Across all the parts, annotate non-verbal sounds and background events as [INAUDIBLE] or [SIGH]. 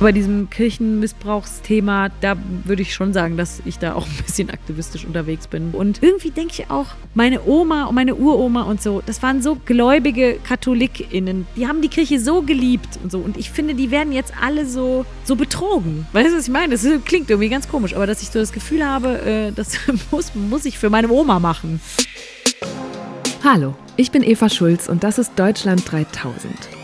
Bei diesem Kirchenmissbrauchsthema, da würde ich schon sagen, dass ich da auch ein bisschen aktivistisch unterwegs bin. Und irgendwie denke ich auch, meine Oma und meine Uroma und so, das waren so gläubige KatholikInnen. Die haben die Kirche so geliebt und so. Und ich finde, die werden jetzt alle so, so betrogen. Weißt du, was ich meine? Das klingt irgendwie ganz komisch, aber dass ich so das Gefühl habe, äh, das [LAUGHS] muss, muss ich für meine Oma machen. Hallo, ich bin Eva Schulz und das ist Deutschland 3000.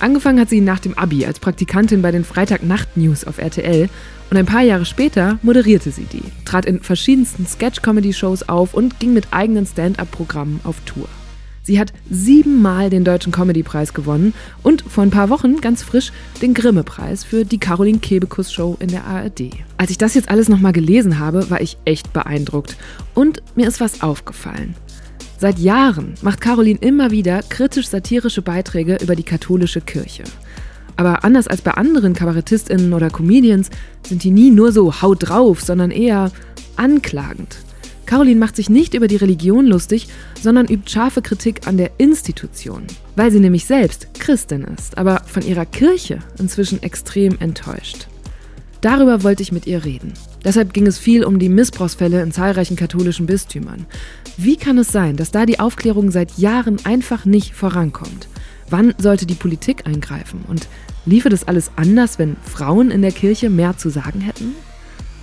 Angefangen hat sie nach dem Abi als Praktikantin bei den Freitagnacht-News auf RTL und ein paar Jahre später moderierte sie die, trat in verschiedensten Sketch-Comedy-Shows auf und ging mit eigenen Stand-up-Programmen auf Tour. Sie hat siebenmal den Deutschen Comedy-Preis gewonnen und vor ein paar Wochen ganz frisch den Grimme-Preis für die Caroline Kebekus Show in der ARD. Als ich das jetzt alles nochmal gelesen habe, war ich echt beeindruckt. Und mir ist was aufgefallen. Seit Jahren macht Caroline immer wieder kritisch-satirische Beiträge über die katholische Kirche. Aber anders als bei anderen KabarettistInnen oder Comedians sind die nie nur so haut drauf, sondern eher anklagend. Caroline macht sich nicht über die Religion lustig, sondern übt scharfe Kritik an der Institution, weil sie nämlich selbst Christin ist, aber von ihrer Kirche inzwischen extrem enttäuscht. Darüber wollte ich mit ihr reden. Deshalb ging es viel um die Missbrauchsfälle in zahlreichen katholischen Bistümern. Wie kann es sein, dass da die Aufklärung seit Jahren einfach nicht vorankommt? Wann sollte die Politik eingreifen? Und liefe das alles anders, wenn Frauen in der Kirche mehr zu sagen hätten?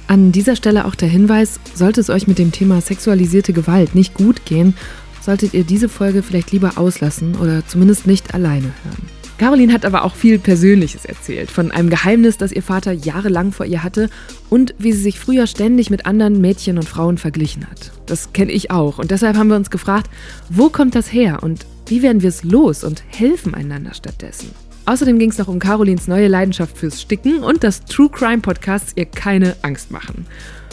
An dieser Stelle auch der Hinweis, sollte es euch mit dem Thema sexualisierte Gewalt nicht gut gehen, solltet ihr diese Folge vielleicht lieber auslassen oder zumindest nicht alleine hören. Caroline hat aber auch viel Persönliches erzählt, von einem Geheimnis, das ihr Vater jahrelang vor ihr hatte und wie sie sich früher ständig mit anderen Mädchen und Frauen verglichen hat. Das kenne ich auch und deshalb haben wir uns gefragt, wo kommt das her und wie werden wir es los und helfen einander stattdessen? Außerdem ging es noch um Carolins neue Leidenschaft fürs Sticken und dass True Crime Podcasts ihr keine Angst machen.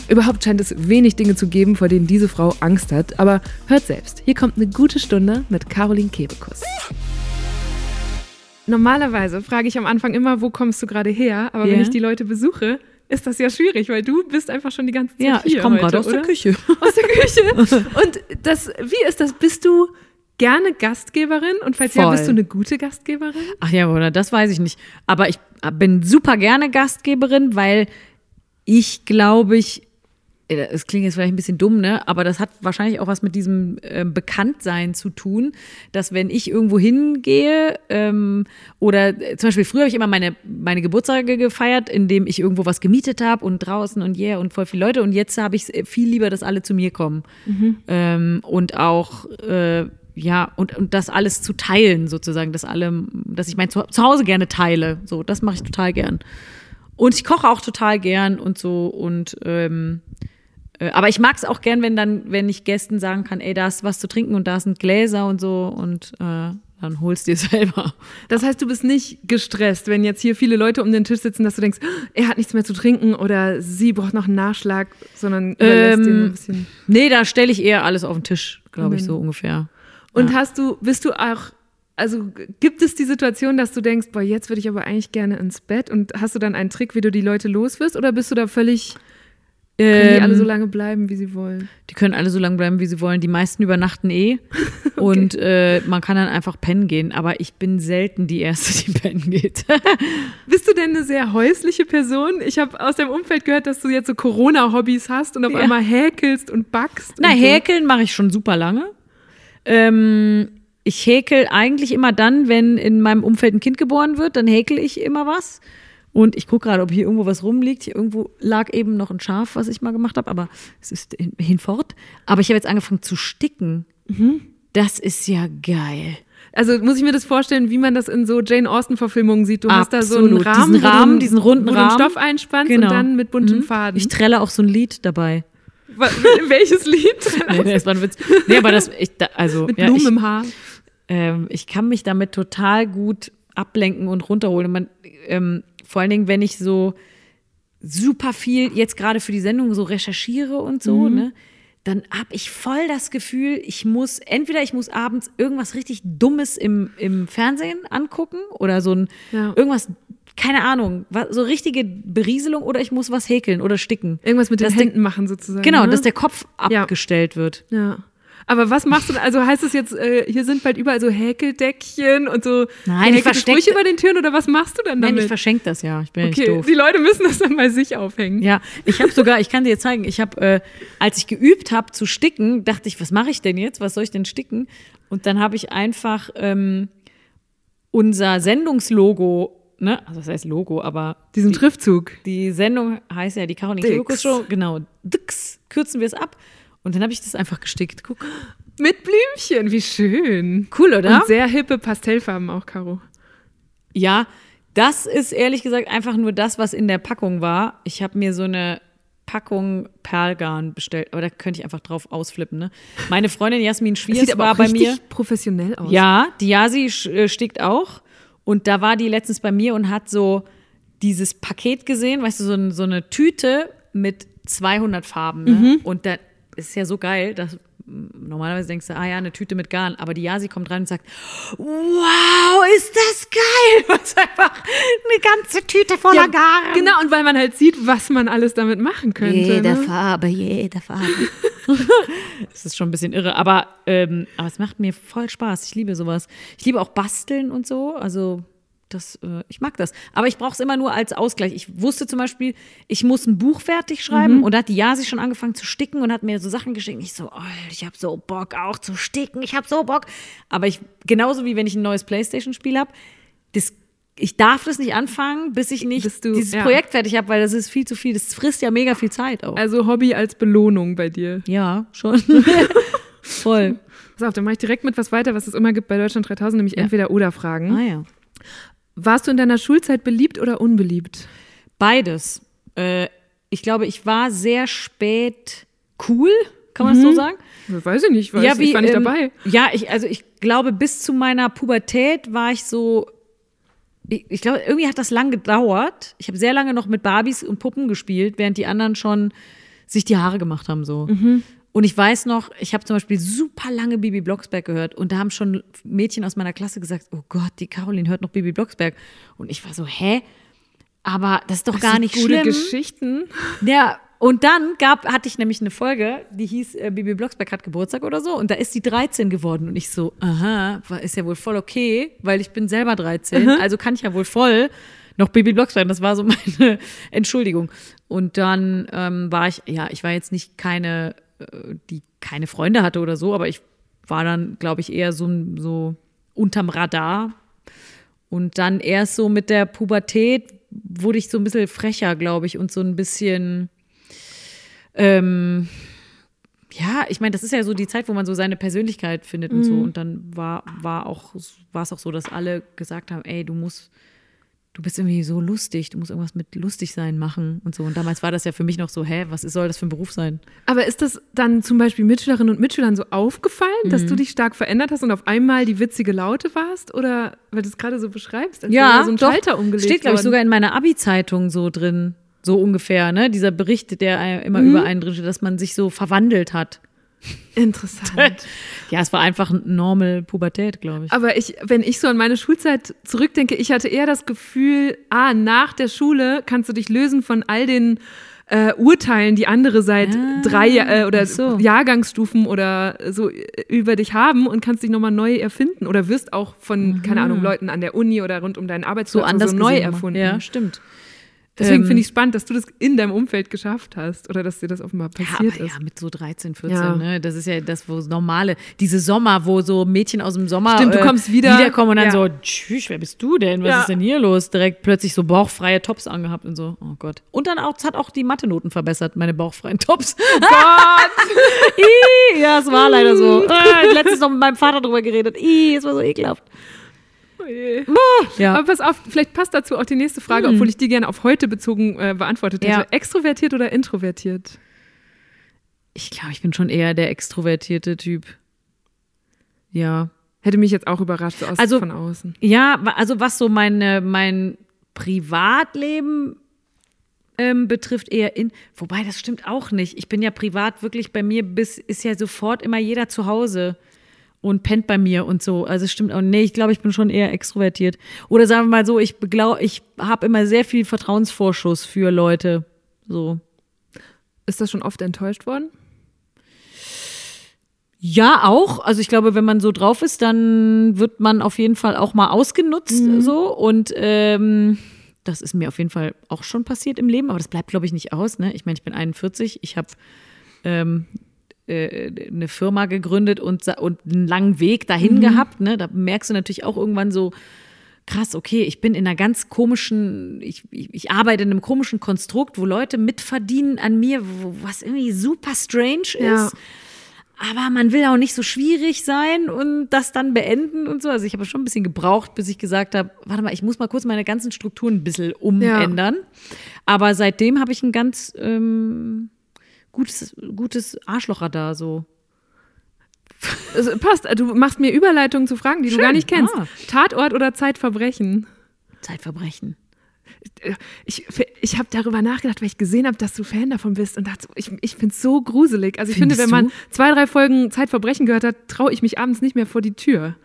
Überhaupt scheint es wenig Dinge zu geben, vor denen diese Frau Angst hat, aber hört selbst, hier kommt eine gute Stunde mit Caroline Kebekus. Normalerweise frage ich am Anfang immer, wo kommst du gerade her? Aber yeah. wenn ich die Leute besuche, ist das ja schwierig, weil du bist einfach schon die ganze Zeit ja, hier. Ja, ich komme gerade aus der Küche. [LAUGHS] Aus der Küche. [LAUGHS] Und das, wie ist das? Bist du gerne Gastgeberin? Und falls Voll. ja, bist du eine gute Gastgeberin? Ach ja, oder das weiß ich nicht. Aber ich bin super gerne Gastgeberin, weil ich glaube ich es klingt jetzt vielleicht ein bisschen dumm, ne? Aber das hat wahrscheinlich auch was mit diesem äh, Bekanntsein zu tun, dass wenn ich irgendwo hingehe ähm, oder äh, zum Beispiel früher habe ich immer meine meine Geburtstage gefeiert, indem ich irgendwo was gemietet habe und draußen und yeah und voll viele Leute und jetzt habe ich viel lieber, dass alle zu mir kommen mhm. ähm, und auch äh, ja, und, und das alles zu teilen, sozusagen, dass alle, dass ich mein Zuhause gerne teile. So, das mache ich total gern. Und ich koche auch total gern und so und ähm, äh, aber ich mag es auch gern, wenn dann, wenn ich Gästen sagen kann, ey, da ist was zu trinken und da sind Gläser und so und äh, dann holst du dir [LAUGHS] selber. Das heißt, du bist nicht gestresst, wenn jetzt hier viele Leute um den Tisch sitzen, dass du denkst, er hat nichts mehr zu trinken oder sie braucht noch einen Nachschlag, sondern ähm, den ein bisschen. Nee, da stelle ich eher alles auf den Tisch, glaube ich, so ungefähr. Und ja. hast du, bist du auch also gibt es die Situation, dass du denkst, boah, jetzt würde ich aber eigentlich gerne ins Bett und hast du dann einen Trick, wie du die Leute los wirst oder bist du da völlig können die alle so ähm, lange bleiben, wie sie wollen? Die können alle so lange bleiben, wie sie wollen. Die meisten übernachten eh. [LAUGHS] okay. Und äh, man kann dann einfach pennen gehen. Aber ich bin selten die Erste, die [LAUGHS] pennen geht. [LAUGHS] Bist du denn eine sehr häusliche Person? Ich habe aus deinem Umfeld gehört, dass du jetzt so Corona-Hobbys hast und auf ja. einmal häkelst und backst. Na, und häkeln mache ich schon super lange. Ähm, ich häkel eigentlich immer dann, wenn in meinem Umfeld ein Kind geboren wird, dann häkel ich immer was. Und ich gucke gerade, ob hier irgendwo was rumliegt. Hier irgendwo lag eben noch ein Schaf, was ich mal gemacht habe, aber es ist hinfort. Aber ich habe jetzt angefangen zu sticken. Mhm. Das ist ja geil. Also muss ich mir das vorstellen, wie man das in so Jane Austen-Verfilmungen sieht. Du Absolut. hast da so einen Rahmen, diesen, Rahmen, diesen runden Rahmen, Stoff einspannst genau. und dann mit bunten mhm. Faden. Ich trelle auch so ein Lied dabei. [LAUGHS] Welches Lied? [LAUGHS] nee, das war ein Witz. Nee, aber das, ich, da, also. Mit Blumen ja, ich, im Haar. Ähm, ich kann mich damit total gut ablenken und runterholen. Man, ähm, vor allen Dingen, wenn ich so super viel jetzt gerade für die Sendung so recherchiere und so, mhm. ne? dann habe ich voll das Gefühl, ich muss, entweder ich muss abends irgendwas richtig Dummes im, im Fernsehen angucken oder so ein, Ja. irgendwas, keine Ahnung, so richtige Berieselung oder ich muss was häkeln oder sticken. Irgendwas mit den Dass der- Händen machen sozusagen. Genau, ne? dass der Kopf Ja. abgestellt wird. Ja. Aber was machst du denn? Also heißt es jetzt, äh, hier sind bald überall so Häkeldeckchen und so Nein, ich gehäkelte versteck- Sprüche über den Türen oder was machst du denn Nein, damit? ich verschenke das ja. Ich bin ja okay, nicht doof. die Leute müssen das dann bei sich aufhängen. Ja, ich habe sogar, ich kann dir zeigen, ich habe, äh, als ich geübt habe zu sticken, dachte ich, was mache ich denn jetzt? Was soll ich denn sticken? Und dann habe ich einfach ähm, unser Sendungslogo, ne, also das heißt Logo, aber Diesen die, Schriftzug. die Sendung heißt ja die. Kebekus Show, genau, Dix, kürzen wir es ab. Und dann habe ich das einfach gestickt. Guck. Mit Blümchen, wie schön. Cool, oder? Und sehr hippe Pastellfarben auch, Caro. Ja, das ist ehrlich gesagt einfach nur das, was in der Packung war. Ich habe mir so eine Packung Perlgarn bestellt, aber da könnte ich einfach drauf ausflippen. Ne? Meine Freundin Jasmin [LAUGHS] Das Schwierz sieht aber war auch bei mir. professionell aus. Ja, die Yasi sch- äh, stickt auch. Und da war die letztens bei mir und hat so dieses Paket gesehen, weißt du, so, so eine Tüte mit 200 Farben. Ne? Mhm. Und da ist ja so geil, dass normalerweise denkst du, ah ja, eine Tüte mit Garn. Aber die Yasi kommt rein und sagt, wow, ist das geil. [LAUGHS] Ist einfach eine ganze Tüte voller Ja, Garn. Genau, und weil man halt sieht, was man alles damit machen könnte. Jede ne? Farbe, jede Farbe. [LAUGHS] das ist schon ein bisschen irre, aber, ähm, aber es macht mir voll Spaß. Ich liebe sowas. Ich liebe auch Basteln und so. Also das, äh, ich mag das. Aber ich brauche es immer nur als Ausgleich. Ich wusste zum Beispiel, ich muss ein Buch fertig schreiben und da hat die Jasi schon angefangen zu sticken und hat mir so Sachen geschickt. Ich so, oh, ich habe so Bock auch zu sticken. Ich habe so Bock. Aber ich, genauso wie wenn ich ein neues Playstation-Spiel habe, das ich darf das nicht anfangen, bis ich nicht du- dieses ja. Projekt fertig habe, weil das ist viel zu viel. Das frisst ja mega viel Zeit auch. Also Hobby als Belohnung bei dir. Ja, schon. [LAUGHS] Voll. Pass auf, dann mache ich direkt mit was weiter, was es immer gibt bei Deutschland 3000, nämlich Ja. entweder oder Fragen. Ah ja. Warst du in deiner Schulzeit beliebt oder unbeliebt? Beides. Äh, ich glaube, ich war sehr spät cool, kann man das so sagen? Weiß ich nicht, weiß, ich war nicht ähm, dabei. Ja, ich, also ich glaube, bis zu meiner Pubertät war ich so. Ich, ich glaube, irgendwie hat das lang gedauert. Ich habe sehr lange noch mit Barbies und Puppen gespielt, während die anderen schon sich die Haare gemacht haben so. Mhm. Und ich weiß noch, ich habe zum Beispiel super lange Bibi Blocksberg gehört und da haben schon Mädchen aus meiner Klasse gesagt, oh Gott, die Caroline hört noch Bibi Blocksberg. Und ich war so, hä? Aber das ist doch gar nicht Gute schlimm. Geschichten. Ja, und dann gab, hatte ich nämlich eine Folge, die hieß äh, Bibi Blocksberg hat Geburtstag oder so und da ist sie 13 geworden und ich so, aha, ist ja wohl voll okay, weil ich bin selber 13, also kann ich ja wohl voll noch Bibi Blocksberg, das war so [LAUGHS] meine Entschuldigung. Und dann ähm, war ich, ja, ich war jetzt nicht keine, die keine Freunde hatte oder so, aber ich war dann, glaube ich, eher so, so unterm Radar und dann erst so mit der Pubertät wurde ich so ein bisschen frecher, glaube ich, und so ein bisschen, ähm, ja, ich meine, das ist ja so die Zeit, wo man so seine Persönlichkeit findet und so. Und dann war, war auch, war es auch so, dass alle gesagt haben, ey, du musst, du bist irgendwie so lustig, du musst irgendwas mit lustig sein machen und so. Und damals war das ja für mich noch so, hä, was soll das für ein Beruf sein? Aber ist das dann zum Beispiel Mitschülerinnen und Mitschülern so aufgefallen, dass Mhm. du dich stark verändert hast und auf einmal die witzige Laute warst? Oder weil du es gerade so beschreibst, als wäre so ein doch. Schalter umgelegt Steht, glaube ich, sogar in meiner Abi-Zeitung so drin. So ungefähr, ne? Dieser Bericht, der äh, immer Mhm. über einen drin steht, dass man sich so verwandelt hat. Interessant. [LAUGHS] Ja, es war einfach eine normal Pubertät, glaube ich. Aber ich, wenn ich so an meine Schulzeit zurückdenke, ich hatte eher das Gefühl, ah, nach der Schule kannst du dich lösen von all den äh, Urteilen, die andere seit Ah, drei äh, oder so. Jahrgangsstufen oder so äh, über dich haben und kannst dich nochmal neu erfinden oder wirst auch von, keine Ahnung, Leuten an der Uni oder rund um deinen so Arbeitsplatz anders so neu nochmal. erfunden. Ja, stimmt. Deswegen Ähm, finde ich es spannend, dass du das in deinem Umfeld geschafft hast oder dass dir das offenbar Ja, passiert aber ist. ja, mit so 13, 14, Ja. ne? Das ist ja das, wo normale, diese Sommer, wo so Mädchen aus dem Sommer Stimmt, du kommst wieder- wiederkommen und dann ja. so, tschüss, wer bist du denn? Was Ja. ist denn hier los? Direkt plötzlich so bauchfreie Tops angehabt und so. Oh Gott. Und dann auch, hat auch die Mathe-Noten verbessert, meine bauchfreien Tops. [LAUGHS] Ih, ja, es war leider so. [LAUGHS] Äh, letztens noch mit meinem Vater drüber geredet. Ih, es war so ekelhaft. Ja. Aber pass auf, vielleicht passt dazu auch die nächste Frage, obwohl ich die gerne auf heute bezogen äh, beantwortet hätte. Ja. Extrovertiert oder introvertiert? Ich glaube, ich bin schon eher der extrovertierte Typ. Ja. Hätte mich jetzt auch überrascht, so aus, Also- von außen. Ja, also was so meine, mein Privatleben ähm, betrifft, eher in. Wobei, das stimmt auch nicht. Ich bin ja privat wirklich bei mir, bis ist ja sofort immer jeder zu Hause und pennt bei mir und so. Also es stimmt auch. Nee, ich glaube, ich bin schon eher extrovertiert. Oder sagen wir mal so, ich glaube, ich habe immer sehr viel Vertrauensvorschuss für Leute. So. Ist das schon oft enttäuscht worden? Ja, auch. Also ich glaube, wenn man so drauf ist, dann wird man auf jeden Fall auch mal ausgenutzt Mhm. so. Und ähm, das ist mir auf jeden Fall auch schon passiert im Leben, aber das bleibt, glaube ich, nicht aus. Ne? Ich meine, ich bin 41, ich habe ähm, äh, eine Firma gegründet und, und einen langen Weg dahin Mhm. gehabt. Ne? Da merkst du natürlich auch irgendwann so, krass, okay, ich bin in einer ganz komischen, ich, ich, ich arbeite in einem komischen Konstrukt, wo Leute mitverdienen an mir, wo, was irgendwie super strange Ja. ist. Aber man will auch nicht so schwierig sein und das dann beenden und so. Also ich habe schon ein bisschen gebraucht, bis ich gesagt habe, warte mal, ich muss mal kurz meine ganzen Strukturen ein bisschen umändern. Aber seitdem habe ich ein ganz ähm, gutes, gutes Arschlochradar so. Es passt. Du machst mir Überleitungen zu Fragen, die du Schön. gar nicht kennst. Ah. Tatort oder Zeitverbrechen? Zeitverbrechen. Ich, ich habe darüber nachgedacht, weil ich gesehen habe, dass du Fan davon bist und dachte, ich, ich finde es so gruselig. Also ich Findest finde, wenn man du? zwei, drei Folgen Zeitverbrechen gehört hat, traue ich mich abends nicht mehr vor die Tür.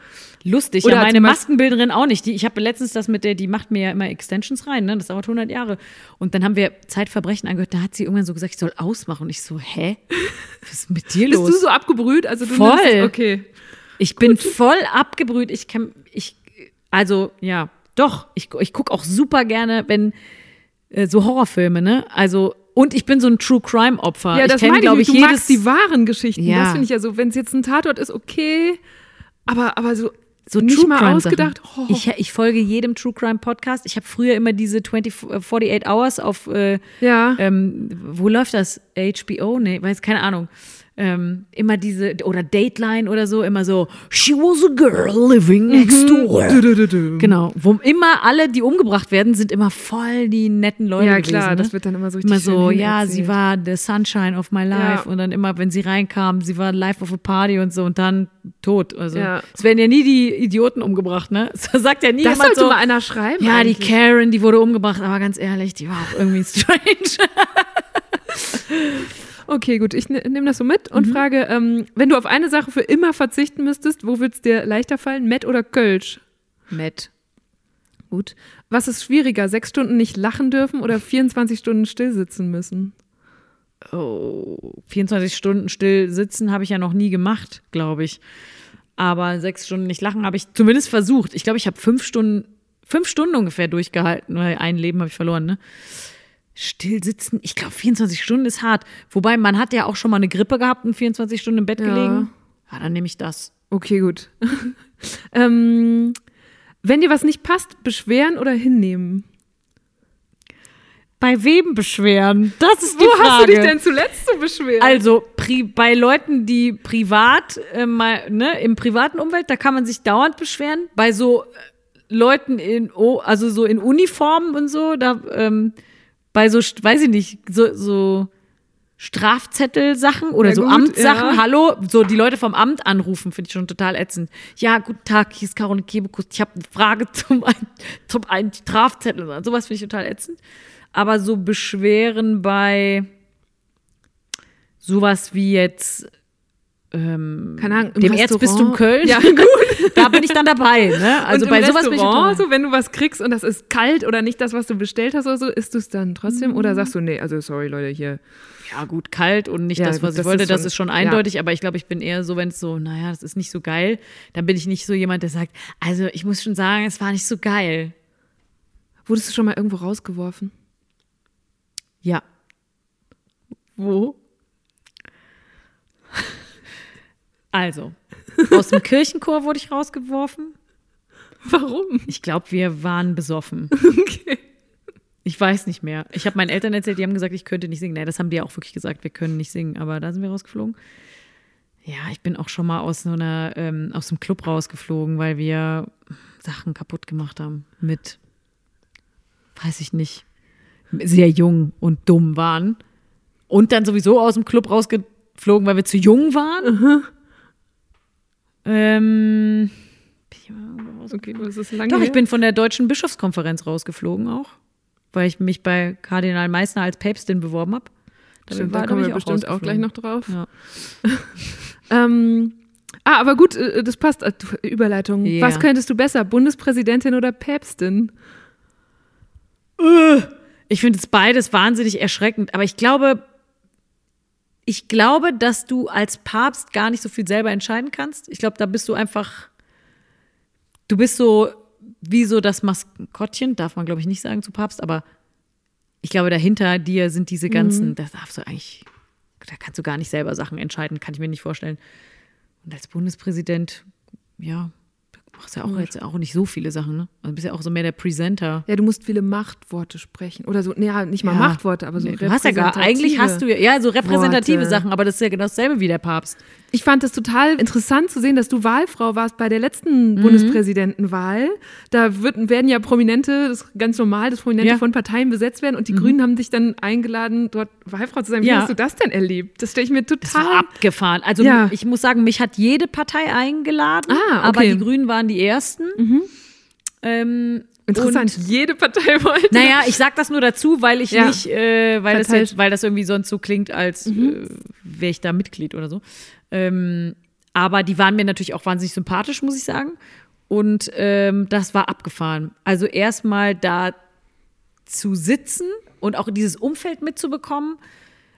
Lustig, Oder ja, meine Maskenbildnerin auch nicht. Die, ich habe letztens das mit der, die macht mir ja immer Extensions rein, ne? das dauert 100 Jahre. Und dann haben wir Zeitverbrechen angehört, da hat sie irgendwann so gesagt, ich soll ausmachen. Und ich so, hä? Was ist mit dir Bist los? du so abgebrüht? Also du Voll. nimmst- okay. Ich bin voll abgebrüht. Ich kann, ich, also ja, doch. Ich, ich gucke auch super gerne, wenn äh, so Horrorfilme, ne? Also und ich bin so ein True Crime Opfer. Ja, ich das ich. glaub nicht. Du jedes, magst die wahren Geschichten. Ja. Das finde ich ja so, wenn es jetzt ein Tatort ist, okay. Aber, aber so, so nicht True mal Crime ausgedacht. Oh. Ich, ich folge jedem True Crime Podcast. Ich habe früher immer diese 20, 48 Hours auf äh, ja. ähm, wo läuft das? HBO? Nee, weiß keine Ahnung. Ähm, immer diese, oder Dateline oder so, immer so, she was a girl living next Mhm. door. Genau. Wo immer alle, die umgebracht werden, sind immer voll die netten Leute ja, gewesen. klar, ne? das wird dann immer so richtig Immer so, ja, hinerzählt. sie war the sunshine of my life. Ja. Und dann immer, wenn sie reinkam, sie war life of a party und so und dann tot. Also, Ja. es werden ja nie die Idioten umgebracht, ne? [LAUGHS] Das sagt ja nie Das jemand so. mal einer schreiben. Ja, die eigentlich. Karen, die wurde umgebracht, aber ganz ehrlich, die war auch irgendwie [LAUGHS] strange. Okay, gut, ich ne- nehme das so mit Mhm. und frage, ähm, wenn du auf eine Sache für immer verzichten müsstest, wo würde es dir leichter fallen? Met oder Kölsch? Matt. Gut. Was ist schwieriger, sechs Stunden nicht lachen dürfen oder 24 Stunden still sitzen müssen? oh, 24 Stunden still sitzen habe ich ja noch nie gemacht, glaube ich. Aber sechs Stunden nicht lachen habe ich zumindest versucht. Ich glaube, ich habe fünf Stunden, fünf Stunden ungefähr durchgehalten, weil ein Leben habe ich verloren, ne? Still sitzen, ich glaube, 24 Stunden ist hart. Wobei, man hat ja auch schon mal eine Grippe gehabt und 24 Stunden im Bett Ja. gelegen. Ja, dann nehme ich das. Okay, gut. [LAUGHS] ähm, wenn dir was nicht passt, beschweren oder hinnehmen? Bei wem beschweren? Das ist die Wo Frage. hast du dich denn zuletzt so beschwert? Also pri bei Leuten, die privat, äh, mal, ne, im privaten Umwelt, da kann man sich dauernd beschweren. Bei so äh, Leuten in, also so in Uniformen und so, da ähm, bei so, weiß ich nicht, so, so Strafzettelsachen oder Ja, so gut, Amtssachen, ja. hallo, so die Leute vom Amt anrufen, finde ich schon total ätzend. Ja, guten Tag, hier ist Caroline Kebekus, ich habe eine Frage [LAUGHS] zum, ein, zum einen Strafzettel. Sowas finde ich total ätzend. Aber so Beschweren bei sowas wie jetzt ähm, Keine Ahnung, dem Restaurant. Erzbistum Köln. Ja, [LAUGHS] gut. da bin ich dann dabei. Ne? Also und bei im sowas bin ich dabei. so wenn du was kriegst und das ist kalt oder nicht das, was du bestellt hast oder so, isst du es dann trotzdem Mhm. oder sagst du, nee, also sorry Leute, hier. Ja, gut, kalt und nicht Ja, das, was gut, ich das wollte, ist das schon- ist schon ja. eindeutig, aber ich glaube, ich bin eher so, wenn es so, naja, das ist nicht so geil, dann bin ich nicht so jemand, der sagt, also ich muss schon sagen, es war nicht so geil. Wurdest du schon mal irgendwo rausgeworfen? Ja. Wo? [LAUGHS] Also, [LAUGHS] aus dem Kirchenchor wurde ich rausgeworfen. Warum? Ich glaube, wir waren besoffen. [LAUGHS] Okay. Ich weiß nicht mehr. Ich habe meinen Eltern erzählt, die haben gesagt, ich könnte nicht singen. Nee, das haben die auch wirklich gesagt, wir können nicht singen, aber da sind wir rausgeflogen. Ja, ich bin auch schon mal aus so einer, ähm, aus dem Club rausgeflogen, weil wir Sachen kaputt gemacht haben mit, weiß ich nicht, sehr jung und dumm waren. Und dann sowieso aus dem Club rausgeflogen, weil wir zu jung waren. Ähm, ich? Okay, das ist lange Doch, ich her. bin von der Deutschen Bischofskonferenz rausgeflogen auch. weil ich mich bei Kardinal Meissner als Päpstin beworben habe. Stimmt, da kommen wir bestimmt auch gleich noch drauf. Ja. [LAUGHS] ähm, ah, aber gut, äh, das passt. Äh, Überleitung. Ja. Was könntest du besser, Bundespräsidentin oder Päpstin? Ich finde es beides wahnsinnig erschreckend, aber ich glaube, ich glaube, dass du als Papst gar nicht so viel selber entscheiden kannst. Ich glaube, da bist du einfach, du bist so wie so das Maskottchen, darf man glaube ich nicht sagen zu Papst, aber ich glaube, dahinter dir sind diese ganzen, das darfst du eigentlich, da kannst du gar nicht selber Sachen entscheiden, kann ich mir nicht vorstellen. Und als Bundespräsident, ja, machst ja auch jetzt auch nicht so viele Sachen, ne? Also du bist ja auch so mehr der Presenter. Ja, du musst viele Machtworte sprechen. Oder so, nee, ja, nicht mal Ja. Machtworte, aber so Nee, du hast ja gar, eigentlich hast du ja, ja so repräsentative Worte. Sachen, aber das ist ja genau dasselbe wie der Papst. Ich fand es total interessant zu sehen, dass du Wahlfrau warst bei der letzten Mhm. Bundespräsidentenwahl. Da wird, werden ja Prominente, das ist ganz normal, dass Prominente Ja. Mhm. von Parteien besetzt werden und die Grünen haben dich dann eingeladen, dort Wahlfrau zu sein. Wie hast du das denn erlebt? Das stelle ich mir Das war total. abgefahren. Also ich muss sagen, mich hat jede Partei eingeladen, Ah, aber okay. die Grünen waren die ersten. Ähm, Interessant. Und, Jede Partei [LAUGHS] wollte. naja, ich sag das nur dazu, weil ich Ja. nicht, äh, weil das jetzt, weil das irgendwie sonst so klingt, als äh, wäre ich da Mitglied oder so. Ähm, aber die waren mir natürlich auch wahnsinnig sympathisch, muss ich sagen. Und ähm, das war abgefahren. Also erstmal da zu sitzen und auch dieses Umfeld mitzubekommen,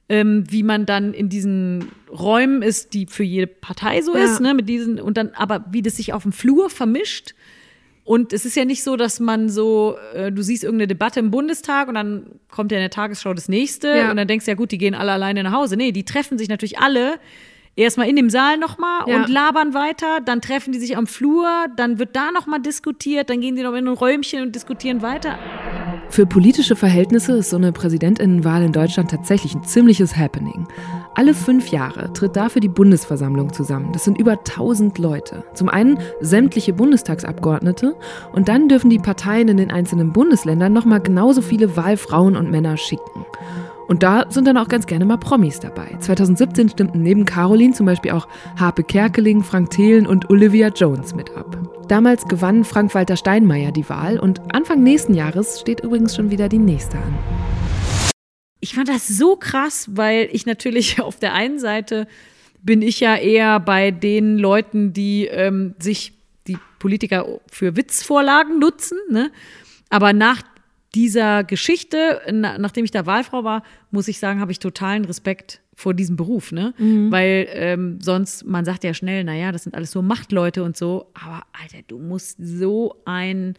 ähm, wie man dann in diesen Räumen ist, die für jede Partei so Ja. ist, ne, mit diesen und dann aber wie das sich auf dem Flur vermischt. Und es ist ja nicht so, dass man so, äh, du siehst irgendeine Debatte im Bundestag und dann kommt ja in der Tagesschau das nächste Ja. und dann denkst du, ja gut, die gehen alle alleine nach Hause. Nee, die treffen sich natürlich alle erstmal in dem Saal nochmal Ja. und labern weiter, dann treffen die sich am Flur, dann wird da nochmal diskutiert, dann gehen die noch in ein Räumchen und diskutieren weiter. Für politische Verhältnisse ist so eine Präsidentinnenwahl in Deutschland tatsächlich ein ziemliches Happening. Alle fünf Jahre tritt dafür die Bundesversammlung zusammen. Das sind über 1000 Leute. Zum einen sämtliche Bundestagsabgeordnete und dann dürfen die Parteien in den einzelnen Bundesländern nochmal genauso viele Wahlfrauen und Männer schicken. Und da sind dann auch ganz gerne mal Promis dabei. 2017 stimmten neben Caroline zum Beispiel auch Harpe Kerkeling, Frank Thelen und Olivia Jones mit ab. Damals gewann Frank-Walter Steinmeier die Wahl und Anfang nächsten Jahres steht übrigens schon wieder die nächste an. Ich fand das so krass, weil ich natürlich [LAUGHS] auf der einen Seite bin ich ja eher bei den Leuten, die ähm, sich die Politiker für Witzvorlagen nutzen. Ne? Aber nach dieser Geschichte, na, nachdem ich da Wahlfrau war, muss ich sagen, habe ich totalen Respekt vor diesem Beruf, ne? Weil ähm, sonst, man sagt ja schnell, naja, das sind alles so Machtleute und so, aber Alter, du musst so ein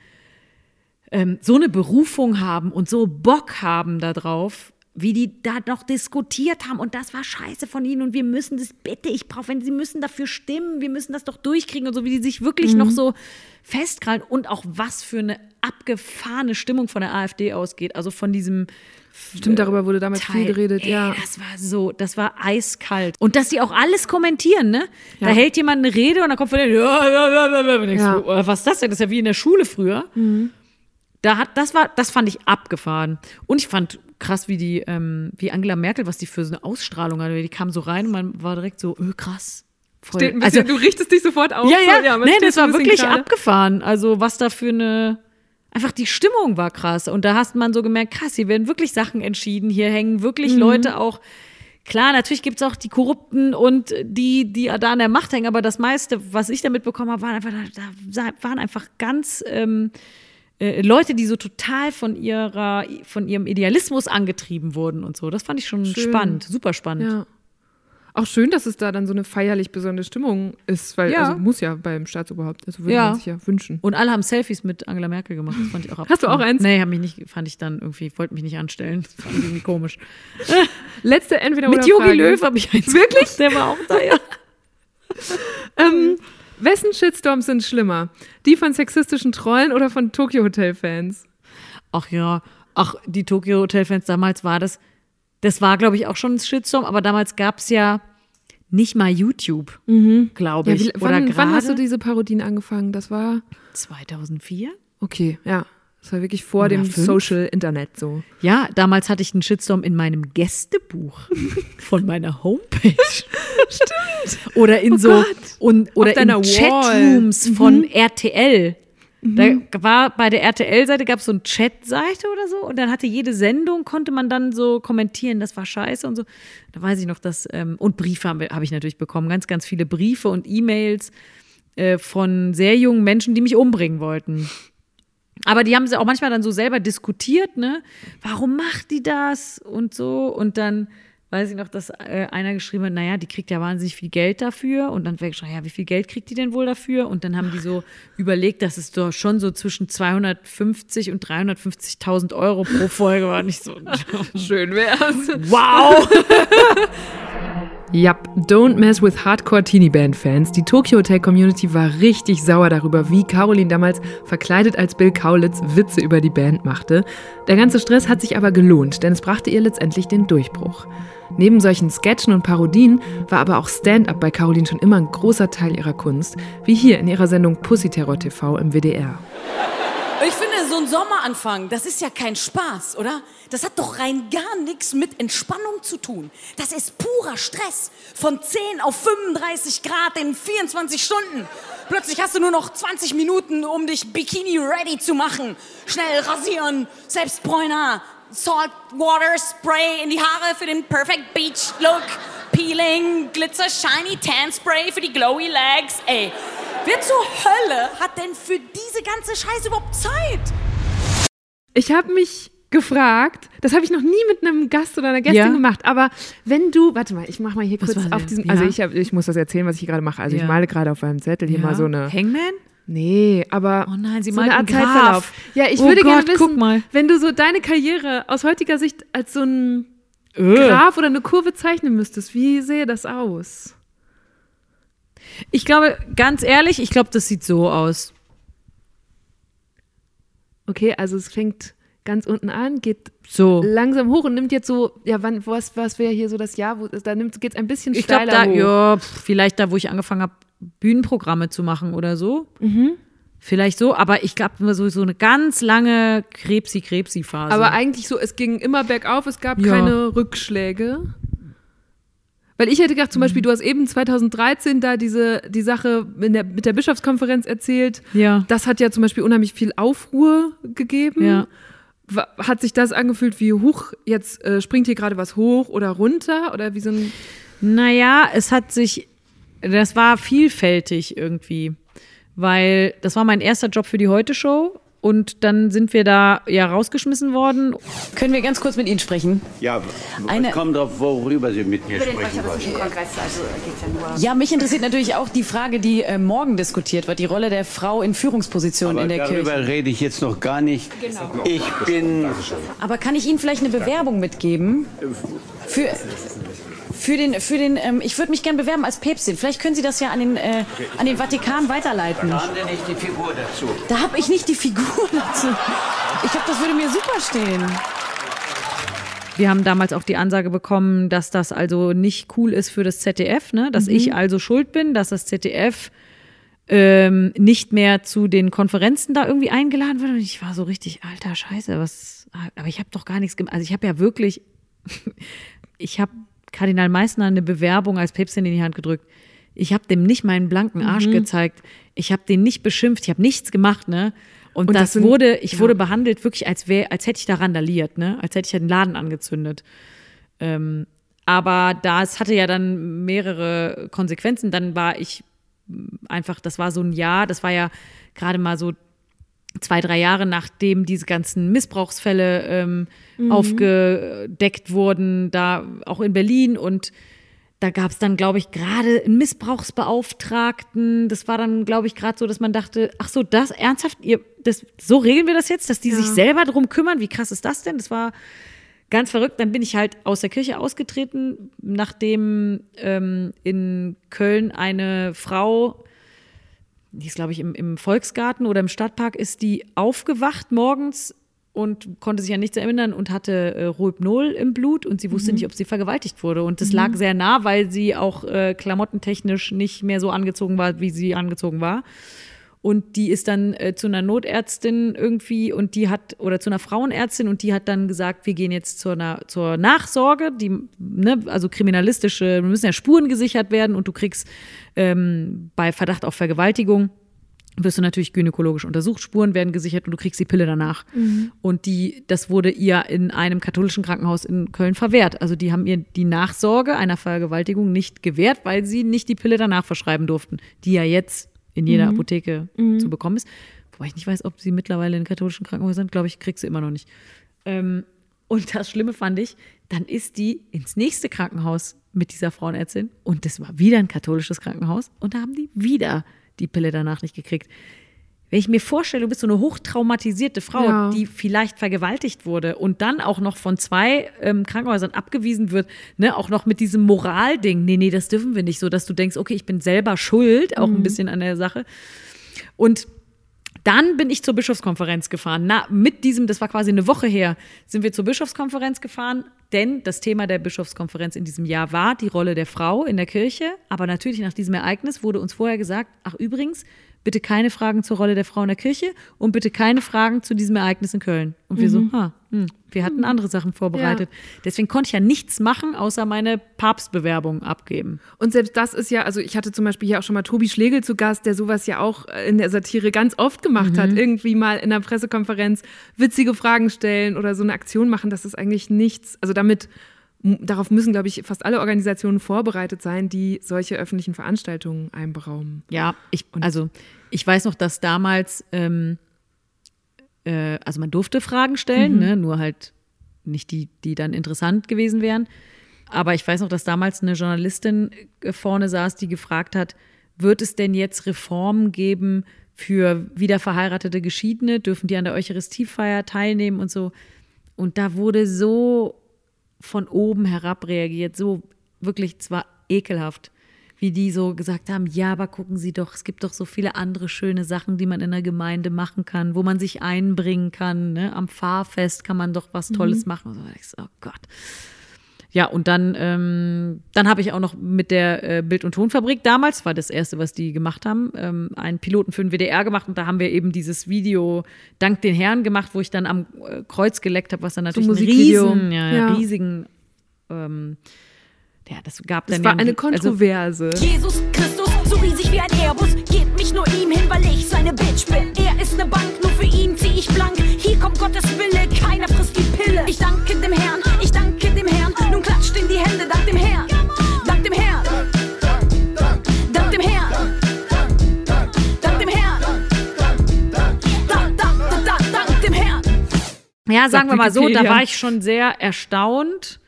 ähm, so eine Berufung haben und so Bock haben darauf, wie die da noch diskutiert haben und das war scheiße von ihnen und wir müssen das bitte, ich brauche, wenn sie müssen dafür stimmen, wir müssen das doch durchkriegen und so, wie die sich wirklich noch so festkrallen und auch was für eine abgefahrene Stimmung von der AfD ausgeht, also von diesem Stimmt, darüber wurde damals Teil. viel geredet, Ey, ja. Das war so, das war eiskalt. Und dass die auch alles kommentieren, ne? Da Ja. hält jemand eine Rede und dann kommt von denen, ja, ja, ja, ja, ja. Du, oh, was ist das denn? Das ist ja wie in der Schule früher. Da hat, das war, das fand ich abgefahren. Und ich fand krass, wie die, ähm, wie Angela Merkel, was die für so eine Ausstrahlung hatte. Die kam so rein und man war direkt so, öh, krass. Voll. Ein also, bisschen, du richtest dich sofort auf. ja, ja, man nee, das war bisschen wirklich gerade. abgefahren. Also was da für eine, einfach die Stimmung war krass. Und da hast man so gemerkt, krass, hier werden wirklich Sachen entschieden. Hier hängen wirklich Mhm. Leute auch. Klar, natürlich gibt es auch die Korrupten und die, die da an der Macht hängen, aber das meiste, was ich da mitbekommen habe, waren einfach, da, da waren einfach ganz ähm, äh, Leute, die so total von ihrer, von ihrem Idealismus angetrieben wurden und so. Das fand ich schon Schön. spannend, super spannend. Ja. Auch schön, dass es da dann so eine feierlich besondere Stimmung ist, weil Ja. also muss ja beim Staatsoberhaupt, also würde Ja. man sich ja wünschen. Und alle haben Selfies mit Angela Merkel gemacht. Das fand ich auch Hast du auch abgefahren. eins? Nee, hab mich nicht, fand ich dann irgendwie, wollte mich nicht anstellen. Das fand ich irgendwie komisch. [LAUGHS] Letzte entweder Mit Frage. Löw habe ich eins. Wirklich? gemacht. Der war auch da, ja. [LAUGHS] [LAUGHS] Ähm, wessen Shitstorms sind schlimmer? Die von sexistischen Trollen oder von Tokyo Hotel Fans? Ach ja, ach, die Tokyo Hotel-Fans damals war das, das war, glaube ich, auch schon ein Shitstorm, aber damals gab es ja nicht mal YouTube, glaube Ja, ich. wie, Oder wann, wann hast du diese Parodien angefangen? Das war 2004? okay, ja. Das war wirklich vor Oder dem fünf? Social Internet so. Ja, damals hatte ich einen Shitstorm in meinem Gästebuch [LAUGHS] von meiner Homepage. Stimmt. Oder in so Oh Gott. und, oder in Wall. Mhm. Chatrooms von RTL. Da war bei der RTL-Seite gab es so eine Chat-Seite oder so und dann hatte jede Sendung, konnte man dann so kommentieren, das war scheiße und so. Da weiß ich noch, dass, ähm, und Briefe habe hab ich natürlich bekommen, ganz, ganz viele Briefe und E-Mails äh, von sehr jungen Menschen, die mich umbringen wollten. Aber die haben sie auch manchmal dann so selber diskutiert, ne? Warum macht die das und so? Und dann weiß ich noch, dass äh, einer geschrieben hat, naja, die kriegt ja wahnsinnig viel Geld dafür. Und dann wäre ich schon, ja, wie viel Geld kriegt die denn wohl dafür? Und dann haben die so überlegt, dass es doch schon so zwischen 250 und 350.000 Euro pro Folge war. Nicht so [LAUGHS] schön wär's. Wow! [LAUGHS] Yep, don't mess with Hardcore Teenie Band Fans. Die Tokyo Hotel Community war richtig sauer darüber, wie Caroline damals verkleidet als Bill Kaulitz Witze über die Band machte. Der ganze Stress hat sich aber gelohnt, denn es brachte ihr letztendlich den Durchbruch. Neben solchen Sketchen und Parodien war aber auch Stand-up bei Caroline schon immer ein großer Teil ihrer Kunst, wie hier in ihrer Sendung Pussy Terror TV im WDR. Ich finde, so ein Sommeranfang, das ist ja kein Spaß, oder? Das hat doch rein gar nichts mit Entspannung zu tun. Das ist purer Stress. Von 10 auf 35 Grad in 24 Stunden. Plötzlich hast du nur noch 20 Minuten, um dich Bikini ready zu machen. Schnell rasieren, Selbstbräuner, Salt Water Spray in die Haare für den Perfect Beach Look. Peeling, Glitzer Shiny Tan Spray für die glowy Legs. Ey, wer zur Hölle hat denn für diese ganze Scheiße überhaupt Zeit? Ich habe mich gefragt, das habe ich noch nie mit einem Gast oder einer Gästin Ja. gemacht, aber wenn du, warte mal, ich mache mal hier Was kurz auf diesem, Ja. also ich, hab, ich muss das erzählen, was ich gerade mache. Also ich Ja. male gerade auf einem Zettel hier Ja. mal so eine, Hangman? nee, aber Oh nein, sie so eine malt Art einen Graph. Zeitverlauf. Ja, ich Oh würde gerne Gott, wissen, guck mal. wenn du so deine Karriere aus heutiger Sicht als so ein Äh. Graph oder eine Kurve zeichnen müsstest, wie sähe das aus? Ich glaube, ganz ehrlich, ich glaube, das sieht so aus. Okay, also es fängt ganz unten an, geht So. langsam hoch und nimmt jetzt so, ja, wann, was, was wäre hier so das Jahr, wo da nimmt, geht es ein bisschen Ich glaube, steiler da, hoch. ja, vielleicht da, wo ich angefangen habe, Bühnenprogramme zu machen oder so. Vielleicht so, aber ich glaube, immer so, so eine ganz lange Krebsi-Krebsi-Phase. Aber eigentlich so, es ging immer bergauf, es gab Ja. keine Rückschläge. Weil ich hätte gedacht, zum Beispiel, du hast eben 2013 da diese, die Sache der, mit der Bischofskonferenz erzählt. Ja. Das hat ja zum Beispiel unheimlich viel Aufruhr gegeben. Ja. Hat sich das angefühlt wie, huch, jetzt äh, springt hier gerade was hoch oder runter? Oder wie so ein. Naja, es hat sich, das war vielfältig irgendwie, weil das war mein erster Job für die Heute-Show und dann sind wir da ja rausgeschmissen worden. Können wir ganz kurz mit Ihnen sprechen? Ja, Eine- es kommt drauf, worüber Sie mit mir sprechen wollen. Ja, mich interessiert natürlich auch die Frage, die äh, morgen diskutiert wird, die Rolle der Frau in Führungspositionen in der darüber Kirche. rede ich jetzt noch gar nicht. Ich bin Aber kann ich Ihnen vielleicht eine Bewerbung mitgeben? Für, für den, für den ähm, ich würde mich gern bewerben als Päpstin. Vielleicht können Sie das ja an den, äh, an den Vatikan weiterleiten. haben Sie nicht die Figur dazu. Da habe ich nicht die Figur dazu. Ich glaube, das würde mir super stehen. Wir haben damals auch die Ansage bekommen, dass das also nicht cool ist für das ZDF, ne? dass ich also schuld bin, dass das ZDF ähm, nicht mehr zu den Konferenzen da irgendwie eingeladen wird. Und ich war so richtig, alter Scheiße, was, aber ich habe doch gar nichts gemacht. Also ich habe ja wirklich, [LAUGHS] ich habe Kardinal Meissner eine Bewerbung als Päpstin in die Hand gedrückt. Ich habe dem nicht meinen blanken Arsch gezeigt. Ich habe den nicht beschimpft. Ich habe nichts gemacht, ne? Und, Und das das, sind- wurde, ich ja. wurde behandelt wirklich, als wär, als hätte ich da randaliert, ne? Als hätte ich den Laden angezündet. Ähm, aber das hatte ja dann mehrere Konsequenzen. Dann war ich einfach, das war so ein Jahr, das war ja gerade mal so zwei, drei Jahre nachdem diese ganzen Missbrauchsfälle ähm, aufgedeckt wurden, da auch in Berlin und da gab es dann, glaube ich, gerade einen Missbrauchsbeauftragten. Das war dann, glaube ich, gerade so, dass man dachte, ach so, das ernsthaft, ihr, das, so regeln wir das jetzt, dass die sich selber drum kümmern. Wie krass ist das denn? Das war ganz verrückt. Dann bin ich halt aus der Kirche ausgetreten, nachdem ähm, in Köln eine Frau, die ist, glaube ich, im, im Volksgarten oder im Stadtpark, ist die aufgewacht morgens und konnte sich an nichts erinnern und hatte äh, Rohypnol im Blut und sie wusste nicht, ob sie vergewaltigt wurde. Und das lag sehr nah, weil sie auch äh, klamottentechnisch nicht mehr so angezogen war, wie sie angezogen war. Und die ist dann äh, zu einer Notärztin irgendwie und die hat, oder zu einer Frauenärztin und die hat dann gesagt, wir gehen jetzt zur, Na zur Nachsorge, die, ne, also kriminalistische, müssen ja Spuren gesichert werden und du kriegst ähm, bei Verdacht auf Vergewaltigung wirst du natürlich gynäkologisch untersucht, Spuren werden gesichert und du kriegst die Pille danach. Und die, das wurde ihr in einem katholischen Krankenhaus in Köln verwehrt. Also die haben ihr die Nachsorge einer Vergewaltigung nicht gewährt, weil sie nicht die Pille danach verschreiben durften, die ja jetzt in jeder Apotheke zu bekommen ist. Wobei ich nicht weiß, ob sie mittlerweile in katholischen Krankenhäusern sind, glaube ich, kriegst sie immer noch nicht. Ähm, und [LAUGHS] das Schlimme fand ich, dann ist die ins nächste Krankenhaus mit dieser Frauenärztin und das war wieder ein katholisches Krankenhaus und da haben die wieder die Pille danach nicht gekriegt. Wenn ich mir vorstelle, du bist so eine hochtraumatisierte Frau, Ja. die vielleicht vergewaltigt wurde und dann auch noch von zwei ähm, Krankenhäusern abgewiesen wird, ne, auch noch mit diesem Moralding, nee, nee, das dürfen wir nicht, so dass du denkst, okay, ich bin selber schuld, auch ein bisschen an der Sache. Und dann bin ich zur Bischofskonferenz gefahren. Na, mit diesem, das war quasi eine Woche her, sind wir zur Bischofskonferenz gefahren, denn das Thema der Bischofskonferenz in diesem Jahr war die Rolle der Frau in der Kirche. Aber natürlich nach diesem Ereignis wurde uns vorher gesagt, ach übrigens, bitte keine Fragen zur Rolle der Frau in der Kirche und bitte keine Fragen zu diesem Ereignis in Köln. Und wir so, ha, hm, wir hatten andere Sachen vorbereitet. Deswegen konnte ich ja nichts machen, außer meine Papstbewerbung abgeben. Und selbst das ist ja, also ich hatte zum Beispiel hier auch schon mal Tobi Schlegel zu Gast, der sowas ja auch äh, in der Satire ganz oft gemacht hat. Irgendwie mal in einer Pressekonferenz witzige Fragen stellen oder so eine Aktion machen. Das ist eigentlich nichts. Also damit, darauf müssen, glaube ich, fast alle Organisationen vorbereitet sein, die solche öffentlichen Veranstaltungen einberaumen. Ja, ich, also ich weiß noch, dass damals, ähm, äh, also man durfte Fragen stellen, ne, nur halt nicht die, die dann interessant gewesen wären. Aber ich weiß noch, dass damals eine Journalistin äh, vorne saß, die gefragt hat, wird es denn jetzt Reformen geben für wiederverheiratete Geschiedene? Dürfen die an der Eucharistiefeier teilnehmen und so? Und da wurde so von oben herab reagiert, so wirklich, es war ekelhaft, wie die so gesagt haben, ja, aber gucken Sie doch, es gibt doch so viele andere schöne Sachen, die man in der Gemeinde machen kann, wo man sich einbringen kann. Ne? Am Pfarrfest kann man doch was Tolles machen. Und so, so, oh Gott. Ja, und dann, ähm, dann habe ich auch noch mit der äh, Bild- und Tonfabrik damals, war das erste, was die gemacht haben, ähm, einen Piloten für den WDR gemacht und da haben wir eben dieses Video Dank den Herren gemacht, wo ich dann am äh, Kreuz geleckt habe, was dann natürlich einen Musikvideo. riesen, ja, Ja. riesigen, ähm, ja, das gab Das dann war ja- eine also, Kontroverse. Jesus Christus, so riesig wie ein Airbus, geht mich nur ihm hin, weil ich seine Bitch bin. Er ist ne Bank, nur für ihn zieh ich blank. Hier kommt Gottes Wille, keiner frisst die Pille. Ich danke dem Herrn, ich danke dem Herrn. Nun klatscht in die Hände, dank dem Herrn. Dank dem Herrn. Dank dem Herrn. Dank dem Herrn. Dank, dank, dank, dank dem Herrn. Ja, sagen wir mal so, da war ich schon sehr erstaunt,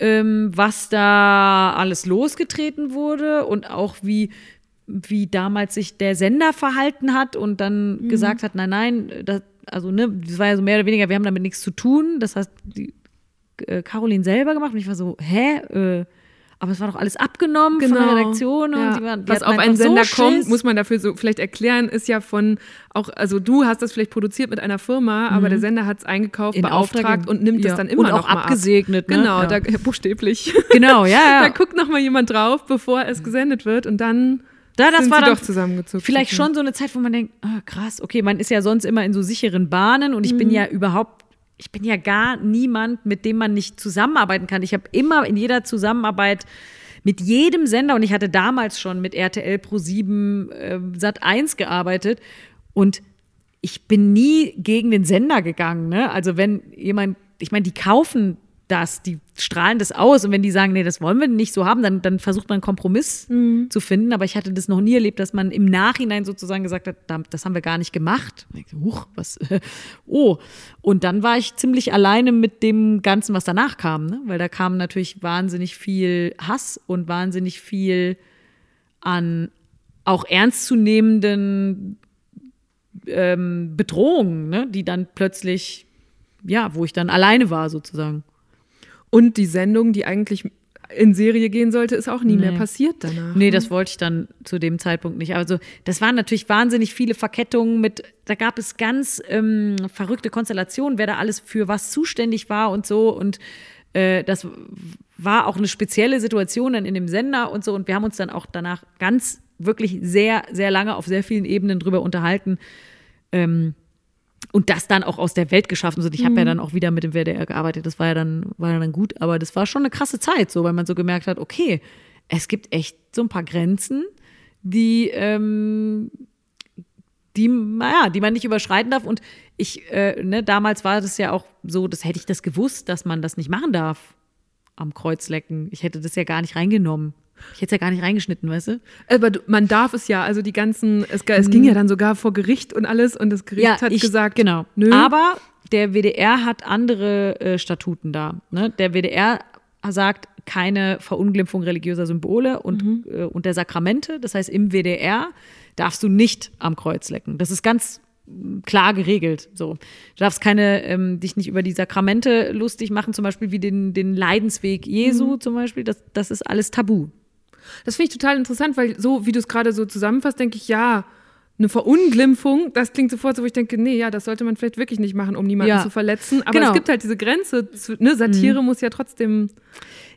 ähm, was da alles losgetreten wurde und auch wie, wie damals sich der Sender verhalten hat und dann gesagt hat, nein, nein, das, also ne, das war ja so mehr oder weniger, wir haben damit nichts zu tun. Das hat die äh, Caroline selber gemacht und ich war so, hä? Äh, aber es war doch alles abgenommen von der Redaktion und Genau. Ja. die waren, die Was auf einen Sender so kommt, muss man dafür so vielleicht erklären, ist ja von auch, also du hast das vielleicht produziert mit einer Firma, aber der Sender hat es eingekauft, In beauftragt Auftrag- und nimmt ja. es dann immer Und auch noch abgesegnet, Ab. ne? Genau, Ja. da, [LAUGHS] buchstäblich. Genau, ja, [LAUGHS] da guckt noch mal jemand drauf, bevor es gesendet wird und dann Ja, das sind war dann doch zusammengezuckt. Vielleicht schon so eine Zeit, wo man denkt, ah, krass, okay, man ist ja sonst immer in so sicheren Bahnen und ich bin ja überhaupt, ich bin ja gar niemand, mit dem man nicht zusammenarbeiten kann. Ich habe immer in jeder Zusammenarbeit mit jedem Sender und ich hatte damals schon mit RTL Pro 7 äh, Sat 1 gearbeitet und ich bin nie gegen den Sender gegangen. Ne? Also wenn jemand, ich meine, die kaufen das, die strahlen das aus und wenn die sagen, nee, das wollen wir nicht so haben, dann, dann versucht man einen Kompromiss zu finden. Aber ich hatte das noch nie erlebt, dass man im Nachhinein sozusagen gesagt hat, da- das haben wir gar nicht gemacht. Huch, was? [LAUGHS] oh. Und dann war ich ziemlich alleine mit dem Ganzen, was danach kam, ne? weil da kam natürlich wahnsinnig viel Hass und wahnsinnig viel an auch ernstzunehmenden ähm, Bedrohungen, ne? die dann plötzlich, ja, wo ich dann alleine war sozusagen. Und die Sendung, die eigentlich in Serie gehen sollte, ist auch nie mehr passiert danach. Nee, das wollte ich dann zu dem Zeitpunkt nicht. Also, das waren natürlich wahnsinnig viele Verkettungen mit, da gab es ganz ähm, verrückte Konstellationen, wer da alles für was zuständig war und so. Und äh, das war auch eine spezielle Situation dann in dem Sender und so. Und wir haben uns dann auch danach ganz wirklich sehr, sehr lange auf sehr vielen Ebenen drüber unterhalten. Ähm, und das dann auch aus der Welt geschaffen sind. Ich habe ja dann auch wieder mit dem WDR gearbeitet. Das war ja dann, war dann gut, aber das war schon eine krasse Zeit, so, weil man so gemerkt hat, okay, es gibt echt so ein paar Grenzen, die, ähm, die, naja, die man nicht überschreiten darf. Und ich, äh, ne, damals war das ja auch so, das hätte ich das gewusst, dass man das nicht machen darf am Kreuzlecken. Ich hätte das ja gar nicht reingenommen. Ich hätte es ja gar nicht reingeschnitten, weißt du? Aber man darf es ja, also die ganzen, es, es ging ja dann sogar vor Gericht und alles und das Gericht hat ich, gesagt, genau. nö. Aber der WDR hat andere äh, Statuten da. Ne? Der WDR sagt keine Verunglimpfung religiöser Symbole und, äh, und der Sakramente. Das heißt, im WDR darfst du nicht am Kreuz lecken. Das ist ganz mm, klar geregelt. So. Du darfst keine, ähm, dich nicht über die Sakramente lustig machen, zum Beispiel wie den, den Leidensweg Jesu zum Beispiel. Das, das ist alles tabu. Das finde ich total interessant, weil so, wie du es gerade so zusammenfasst, denke ich, ja, eine Verunglimpfung, das klingt sofort so, wo ich denke, nee, ja, das sollte man vielleicht wirklich nicht machen, um niemanden Ja. zu verletzen. Aber Genau. es gibt halt diese Grenze, zu, ne, Satire muss ja trotzdem.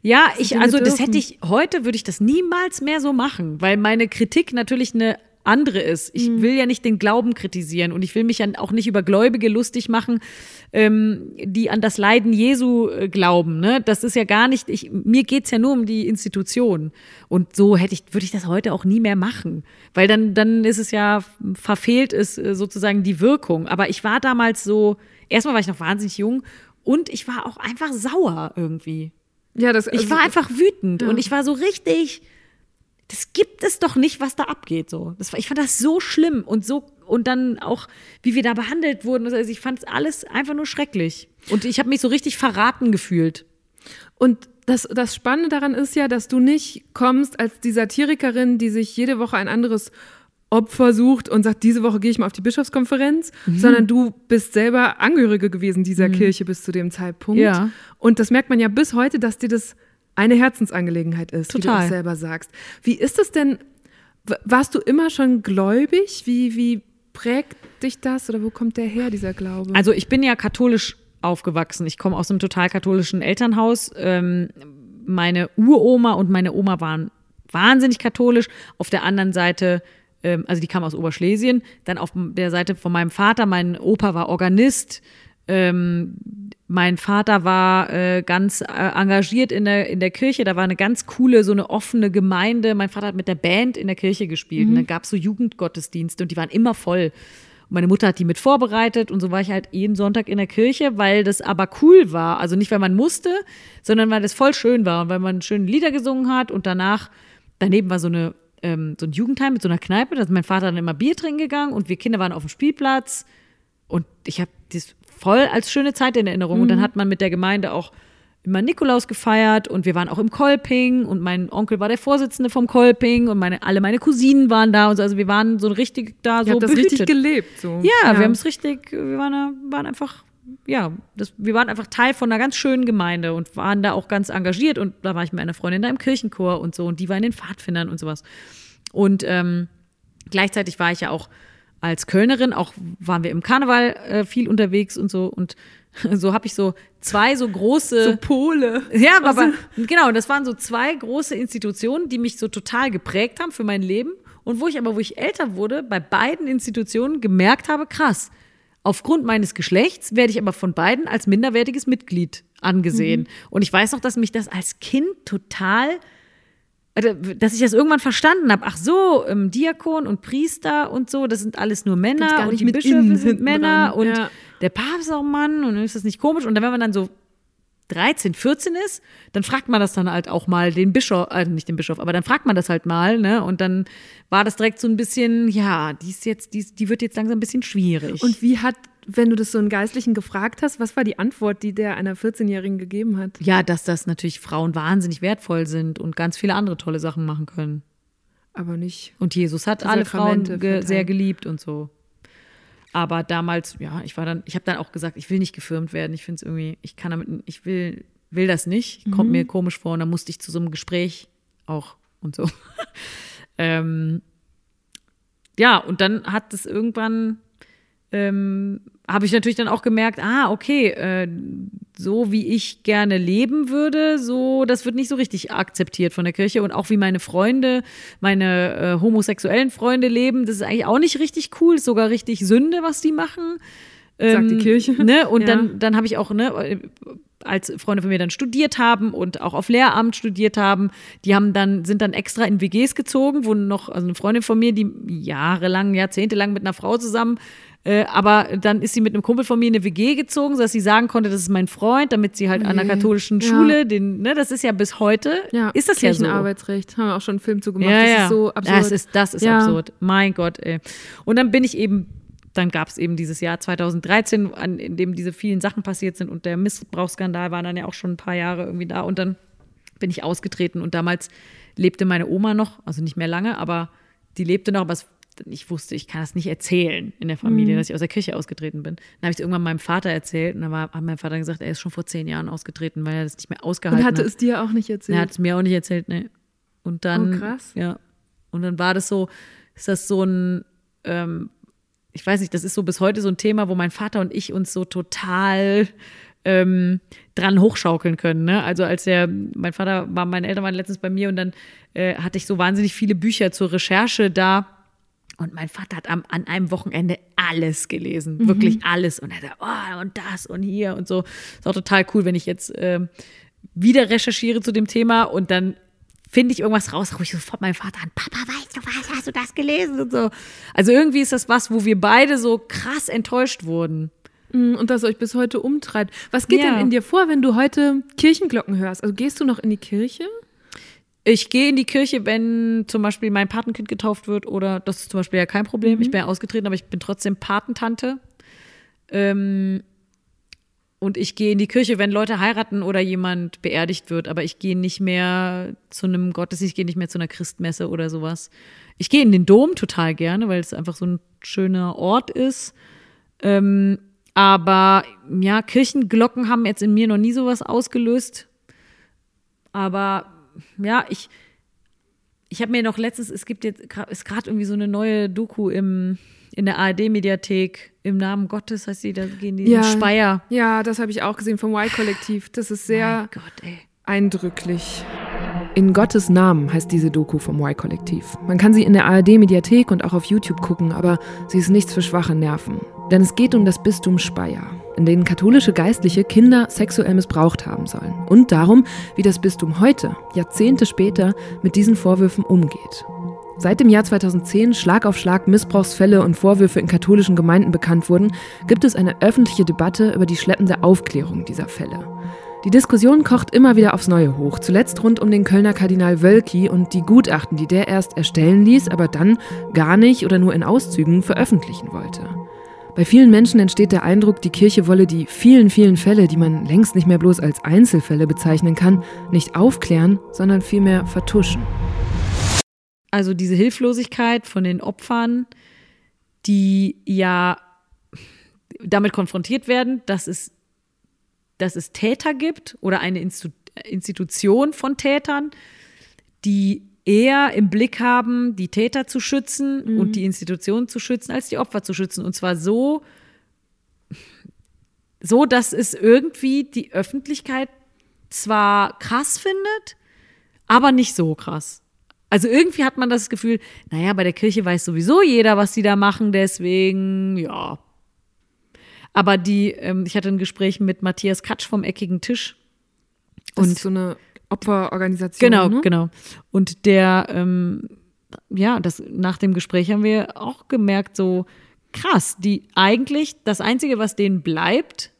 Ja, ich, also das dürfen. hätte ich, heute würde ich das niemals mehr so machen, weil meine Kritik natürlich eine andere ist. Ich Mhm. will ja nicht den Glauben kritisieren und ich will mich ja auch nicht über Gläubige lustig machen, ähm, die an das Leiden Jesu äh, glauben. Ne? Das ist ja gar nicht, ich, mir geht's ja nur um die Institution. Und so hätte ich, würde ich das heute auch nie mehr machen. Weil dann, dann ist es ja, verfehlt ist äh, sozusagen die Wirkung. Aber ich war damals so, erstmal war ich noch wahnsinnig jung und ich war auch einfach sauer irgendwie. Ja, das, Ich also- war einfach wütend Ja. und ich war so richtig. Das gibt es doch nicht, was da abgeht. So, das war, ich fand das so schlimm und so und dann auch, wie wir da behandelt wurden. Also ich fand es alles einfach nur schrecklich und ich habe mich so richtig verraten gefühlt. Und das, das Spannende daran ist ja, dass du nicht kommst als die Satirikerin, die sich jede Woche ein anderes Opfer sucht und sagt, diese Woche gehe ich mal auf die Bischofskonferenz, Mhm. sondern du bist selber Angehörige gewesen dieser Kirche bis zu dem Zeitpunkt. Ja. Und das merkt man ja bis heute, dass dir das eine Herzensangelegenheit ist, wie du Total. auch selber sagst. Wie ist es denn, warst du immer schon gläubig? Wie, wie prägt dich das oder wo kommt der her, dieser Glaube? Also ich bin ja katholisch aufgewachsen. Ich komme aus einem total katholischen Elternhaus. Ähm, meine Uroma und meine Oma waren wahnsinnig katholisch. Auf der anderen Seite, ähm, also die kam aus Oberschlesien. Dann auf der Seite von meinem Vater, mein Opa war Organist. Ähm, mein Vater war äh, ganz äh, engagiert in der, in der Kirche. Da war eine ganz coole, so eine offene Gemeinde. Mein Vater hat mit der Band in der Kirche gespielt. Und dann gab es so Jugendgottesdienste und die waren immer voll. Und meine Mutter hat die mit vorbereitet und so war ich halt jeden Sonntag in der Kirche, weil das aber cool war. Also nicht, weil man musste, sondern weil das voll schön war und weil man schöne Lieder gesungen hat und danach, daneben war so eine ähm, so ein Jugendheim mit so einer Kneipe, da ist mein Vater dann immer Bier trinken gegangen und wir Kinder waren auf dem Spielplatz und ich habe das voll als schöne Zeit in Erinnerung. Und dann hat man mit der Gemeinde auch immer Nikolaus gefeiert und wir waren auch im Kolping und mein Onkel war der Vorsitzende vom Kolping und meine, alle meine Cousinen waren da und so. Also wir waren so richtig da Ihr so habt das behütet. richtig gelebt. So. Ja, wir haben es richtig, wir waren, waren einfach, ja, das, wir waren einfach Teil von einer ganz schönen Gemeinde und waren da auch ganz engagiert und da war ich mit einer Freundin da im Kirchenchor und so und die war in den Pfadfindern und sowas. Und ähm, gleichzeitig war ich ja auch als Kölnerin, auch waren wir im Karneval äh, viel unterwegs und so und [LAUGHS] so habe ich so zwei so große So Pole. ja, aber genau, das waren so zwei große Institutionen, die mich so total geprägt haben für mein Leben und wo ich aber, wo ich älter wurde, bei beiden Institutionen gemerkt habe, krass, aufgrund meines Geschlechts werde ich aber von beiden als minderwertiges Mitglied angesehen. Und ich weiß noch, dass mich das als Kind total dass ich das irgendwann verstanden habe. Ach so, ähm, Diakon und Priester und so, das sind alles nur Männer und die Bischöfe sind Männer dran, und ja. der Papst ist auch Mann und dann ist das nicht komisch. Und dann, wenn man dann so 13, 14 ist, dann fragt man das dann halt auch mal den Bischof, äh, nicht den Bischof, aber dann fragt man das halt mal, ne? Und dann war das direkt so ein bisschen, ja, die ist jetzt, die, die wird jetzt langsam ein bisschen schwierig. Und wie hat, wenn du das so einen Geistlichen gefragt hast, was war die Antwort, die der einer 14-Jährigen gegeben hat? ja, dass das natürlich Frauen wahnsinnig wertvoll sind und ganz viele andere tolle Sachen machen können. Aber nicht. Und Jesus hat alle Frauen ge sehr geliebt und so. Aber damals, ja, ich war dann, ich habe dann auch gesagt, ich will nicht gefirmt werden. Ich finde es irgendwie, ich kann damit, ich will, will das nicht. Kommt mir komisch vor. Und dann musste ich zu so einem Gespräch auch und so. [LAUGHS] ähm, ja, und dann hat es irgendwann, ähm, habe ich natürlich dann auch gemerkt, ah, okay, äh, so wie ich gerne leben würde, so, das wird nicht so richtig akzeptiert von der Kirche und auch wie meine Freunde, meine äh, homosexuellen Freunde leben, das ist eigentlich auch nicht richtig cool, ist sogar richtig Sünde, was die machen. Sagt die Kirche. [LAUGHS] Ne? Und Ja. dann, dann habe ich auch, ne, als Freunde von mir dann studiert haben und auch auf Lehramt studiert haben, die haben dann, sind dann extra in WGs gezogen, wo noch, also eine Freundin von mir, die jahrelang, jahrzehntelang mit einer Frau zusammen, äh, aber dann ist sie mit einem Kumpel von mir in eine WG gezogen, sodass sie sagen konnte, das ist mein Freund, damit sie halt an der katholischen Ja. Schule, den, ne, das ist ja bis heute, Ja, ist das ja so. Kirchenarbeitsrecht. Haben wir auch schon einen Film zu gemacht. Ja, das ja. ist so absurd. Das ist, das ist Ja. absurd. Mein Gott, ey. Und dann bin ich eben, dann gab es eben dieses Jahr 2013, an, in dem diese vielen Sachen passiert sind und der Missbrauchsskandal war dann ja auch schon ein paar Jahre irgendwie da. Und dann bin ich ausgetreten und damals lebte meine Oma noch, also nicht mehr lange, aber die lebte noch, aber es, ich wusste, ich kann das nicht erzählen in der Mhm. Familie, dass ich aus der Kirche ausgetreten bin. Dann habe ich es irgendwann meinem Vater erzählt und dann war, hat mein Vater gesagt, er ist schon vor zehn Jahren ausgetreten, weil er das nicht mehr ausgehalten Und hatte hat. es dir auch nicht erzählt. Er hat es mir auch nicht erzählt, ne. Und dann. Oh, krass. Ja. Und dann war das so, ist das so ein, ähm, ich weiß nicht, das ist so bis heute so ein Thema, wo mein Vater und ich uns so total ähm, dran hochschaukeln können. Ne? Also als er, mein Vater war, meine Eltern waren letztens bei mir und dann äh, hatte ich so wahnsinnig viele Bücher zur Recherche da. Und mein Vater hat am, an einem Wochenende alles gelesen, wirklich alles. Und er hat oh, und das und hier und so. Ist auch total cool, wenn ich jetzt ähm, wieder recherchiere zu dem Thema und dann finde ich irgendwas raus, rufe ich sofort meinen Vater an, Papa, weißt du was, hast du das gelesen und so. Also irgendwie ist das was, wo wir beide so krass enttäuscht wurden. Mm, Und das euch bis heute umtreibt. Was geht Ja. denn in dir vor, wenn du heute Kirchenglocken hörst? Also gehst du noch in die Kirche? Ich gehe in die Kirche, wenn zum Beispiel mein Patenkind getauft wird oder das ist zum Beispiel ja kein Problem. Ich bin ja ausgetreten, aber ich bin trotzdem Patentante. Ähm, und ich gehe in die Kirche, wenn Leute heiraten oder jemand beerdigt wird, aber ich gehe nicht mehr zu einem Gottesdienst, ich gehe nicht mehr zu einer Christmesse oder sowas. Ich gehe in den Dom total gerne, weil es einfach so ein schöner Ort ist. Ähm, aber ja, Kirchenglocken haben jetzt in mir noch nie sowas ausgelöst. Aber ja, ich, ich habe mir noch letztens, es gibt jetzt, ist gerade irgendwie so eine neue Doku im, in der ARD-Mediathek im Namen Gottes, heißt die, da gehen die in Speyer. Ja, das habe ich auch gesehen vom Y-Kollektiv. Das ist sehr Gott, eindrücklich. In Gottes Namen heißt diese Doku vom Y-Kollektiv. Man kann sie in der ARD-Mediathek und auch auf YouTube gucken, aber sie ist nichts für schwache Nerven. Denn es geht um das Bistum Speyer, in denen katholische Geistliche Kinder sexuell missbraucht haben sollen. Und darum, wie das Bistum heute, Jahrzehnte später, mit diesen Vorwürfen umgeht. Seit dem Jahr 2010 Schlag auf Schlag Missbrauchsfälle und Vorwürfe in katholischen Gemeinden bekannt wurden, gibt es eine öffentliche Debatte über die schleppende Aufklärung dieser Fälle. Die Diskussion kocht immer wieder aufs Neue hoch, zuletzt rund um den Kölner Kardinal Wölki und die Gutachten, die der erst erstellen ließ, aber dann gar nicht oder nur in Auszügen veröffentlichen wollte. Bei vielen Menschen entsteht der Eindruck, die Kirche wolle die vielen, vielen Fälle, die man längst nicht mehr bloß als Einzelfälle bezeichnen kann, nicht aufklären, sondern vielmehr vertuschen. Also diese Hilflosigkeit von den Opfern, die ja damit konfrontiert werden, dass es, dass es Täter gibt oder eine Institution von Tätern, die eher im Blick haben, die Täter zu schützen und die Institution zu schützen, als die Opfer zu schützen. Und zwar so, so, dass es irgendwie die Öffentlichkeit zwar krass findet, aber nicht so krass. Also irgendwie hat man das Gefühl, naja, bei der Kirche weiß sowieso jeder, was die da machen, deswegen, ja. Aber die, ähm, ich hatte ein Gespräch mit Matthias Katsch vom Eckigen Tisch. Das Und- ist so eine Opferorganisation. Genau, ne? genau. Und der, ähm, ja, das, nach dem Gespräch haben wir auch gemerkt, so krass, die eigentlich, das Einzige, was denen bleibt,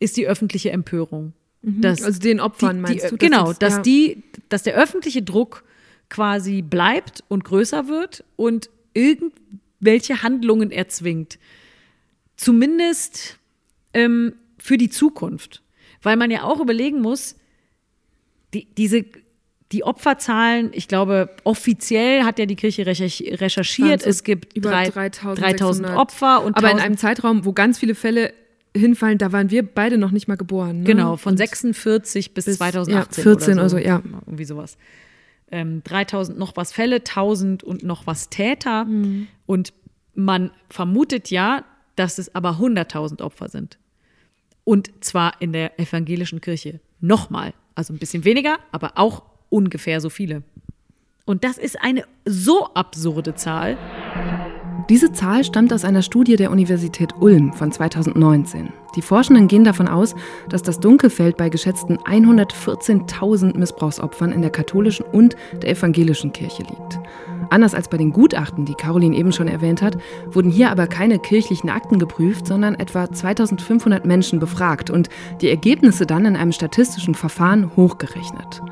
ist die öffentliche Empörung. Dass Also den Opfern die, meinst die, du? Das Genau, ist- dass ja. die, dass der öffentliche Druck quasi bleibt und größer wird und irgendwelche Handlungen erzwingt. Zumindest ähm, für die Zukunft. Weil man ja auch überlegen muss, die, diese, die Opferzahlen, ich glaube, offiziell hat ja die Kirche recherch- recherchiert, so es gibt über drei- 3600 3000 Opfer und Aber in 1000 einem Zeitraum, wo ganz viele Fälle hinfallen, da waren wir beide noch nicht mal geboren. Ne? Genau, von Und 46 bis, bis, 2018. ja, 14 oder so. oder so, ja. Irgendwie sowas. Ähm, 3000 noch was Fälle, 1000 und noch was Täter. Mhm. Und man vermutet ja, dass es aber 100.000 Opfer sind. Und zwar in der evangelischen Kirche nochmal. Also ein bisschen weniger, aber auch ungefähr so viele. Und das ist eine so absurde Zahl. Diese Zahl stammt aus einer Studie der Universität Ulm von 2019. Die Forschenden gehen davon aus, dass das Dunkelfeld bei geschätzten 114.000 Missbrauchsopfern in der katholischen und der evangelischen Kirche liegt. Anders als bei den Gutachten, die Caroline eben schon erwähnt hat, wurden hier aber keine kirchlichen Akten geprüft, sondern etwa 2500 Menschen befragt und die Ergebnisse dann in einem statistischen Verfahren hochgerechnet.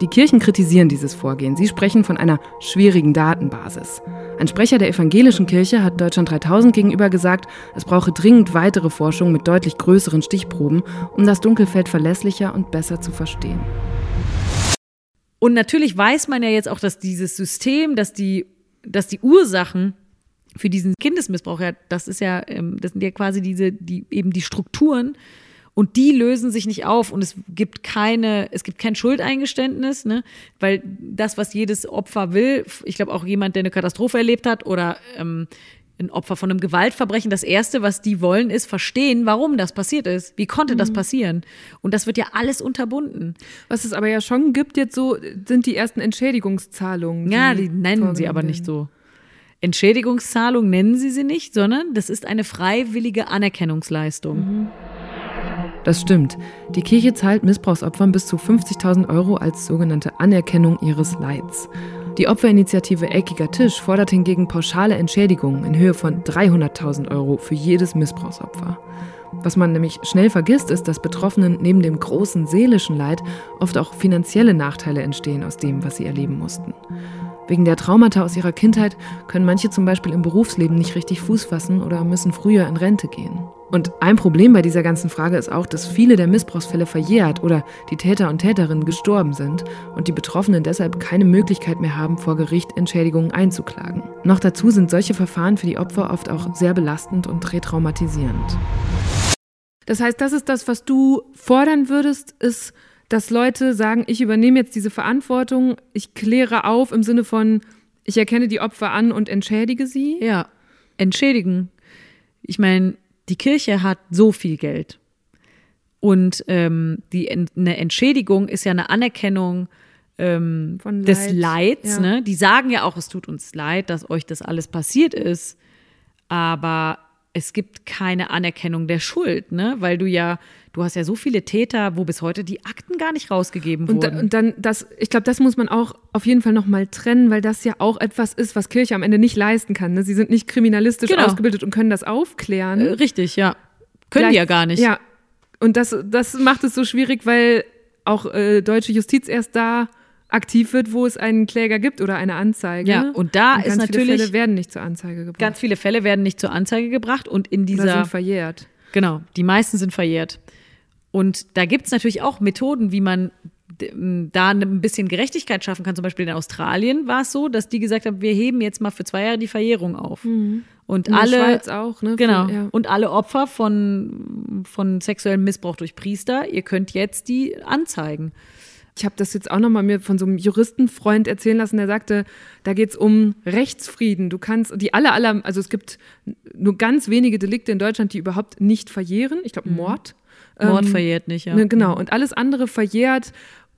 Die Kirchen kritisieren dieses Vorgehen. Sie sprechen von einer schwierigen Datenbasis. Ein Sprecher der evangelischen Kirche hat Deutschland 3000 gegenüber gesagt, es brauche dringend weitere Forschung mit deutlich größeren Stichproben, um das Dunkelfeld verlässlicher und besser zu verstehen. Und natürlich weiß man ja jetzt auch, dass dieses System, dass die, dass die Ursachen für diesen Kindesmissbrauch, ja, das ist ja, ähm, das sind ja quasi diese, die, eben die Strukturen, und die lösen sich nicht auf und es gibt keine, es gibt kein Schuldeingeständnis, ne? weil das, was jedes Opfer will, ich glaube auch jemand, der eine Katastrophe erlebt hat oder ähm, ein Opfer von einem Gewaltverbrechen, das Erste, was die wollen, ist verstehen, warum das passiert ist. Wie konnte das mhm. passieren? Und das wird ja alles unterbunden. Was es aber ja schon gibt, jetzt so, sind die ersten Entschädigungszahlungen. Die ja, die nennen sie aber nicht so. Entschädigungszahlung nennen sie sie nicht, sondern das ist eine freiwillige Anerkennungsleistung. Mhm. Das stimmt. Die Kirche zahlt Missbrauchsopfern bis zu 50.000 Euro als sogenannte Anerkennung ihres Leids. Die Opferinitiative Eckiger Tisch fordert hingegen pauschale Entschädigungen in Höhe von 300.000 Euro für jedes Missbrauchsopfer. Was man nämlich schnell vergisst, ist, dass Betroffenen neben dem großen seelischen Leid oft auch finanzielle Nachteile entstehen aus dem, was sie erleben mussten. Wegen der Traumata aus ihrer Kindheit können manche zum Beispiel im Berufsleben nicht richtig Fuß fassen oder müssen früher in Rente gehen. Und ein Problem bei dieser ganzen Frage ist auch, dass viele der Missbrauchsfälle verjährt oder die Täter und Täterinnen gestorben sind und die Betroffenen deshalb keine Möglichkeit mehr haben, vor Gericht Entschädigungen einzuklagen. Noch dazu sind solche Verfahren für die Opfer oft auch sehr belastend und retraumatisierend. Das heißt, das ist das, was du fordern würdest, ist dass Leute sagen, ich übernehme jetzt diese Verantwortung, ich kläre auf im Sinne von, ich erkenne die Opfer an und entschädige sie? Ja, entschädigen. Ich meine, die Kirche hat so viel Geld. Und ähm, die, eine Entschädigung ist ja eine Anerkennung ähm, Leid. des Leids. Ja. Ne? Die sagen ja auch, es tut uns leid, dass euch das alles passiert ist. Aber es gibt keine Anerkennung der Schuld, ne? Weil du ja, du hast ja so viele Täter, wo bis heute die Akten gar nicht rausgegeben und wurden. Da, und dann, das, ich glaube, das muss man auch auf jeden Fall nochmal trennen, weil das ja auch etwas ist, was Kirche am Ende nicht leisten kann. Ne? Sie sind nicht kriminalistisch genau. ausgebildet und können das aufklären. Äh, richtig, ja. Können die ja gar nicht. Ja. Und das, das macht es so schwierig, weil auch äh, deutsche Justiz erst da aktiv wird, wo es einen Kläger gibt oder eine Anzeige. Ja, und da und ist natürlich. Ganz viele Fälle werden nicht zur Anzeige gebracht. Ganz viele Fälle werden nicht zur Anzeige gebracht und in dieser. Oder sind verjährt. Genau, die meisten sind verjährt. Und da gibt es natürlich auch Methoden, wie man da ein bisschen Gerechtigkeit schaffen kann. Zum Beispiel in Australien war es so, dass die gesagt haben, wir heben jetzt mal für zwei Jahre die Verjährung auf. Mhm. Und in alle, der Schweiz auch, ne? Genau. Ja. Und alle Opfer von, von sexuellem Missbrauch durch Priester, ihr könnt jetzt die anzeigen. Ich habe das jetzt auch nochmal mir von so einem Juristenfreund erzählen lassen, der sagte, da geht es um Rechtsfrieden. Du kannst, die alle, alle, also es gibt nur ganz wenige Delikte in Deutschland, die überhaupt nicht verjähren. Ich glaube, mhm. Mord. Mord ähm, verjährt nicht, ja. Ne, genau. Und alles andere verjährt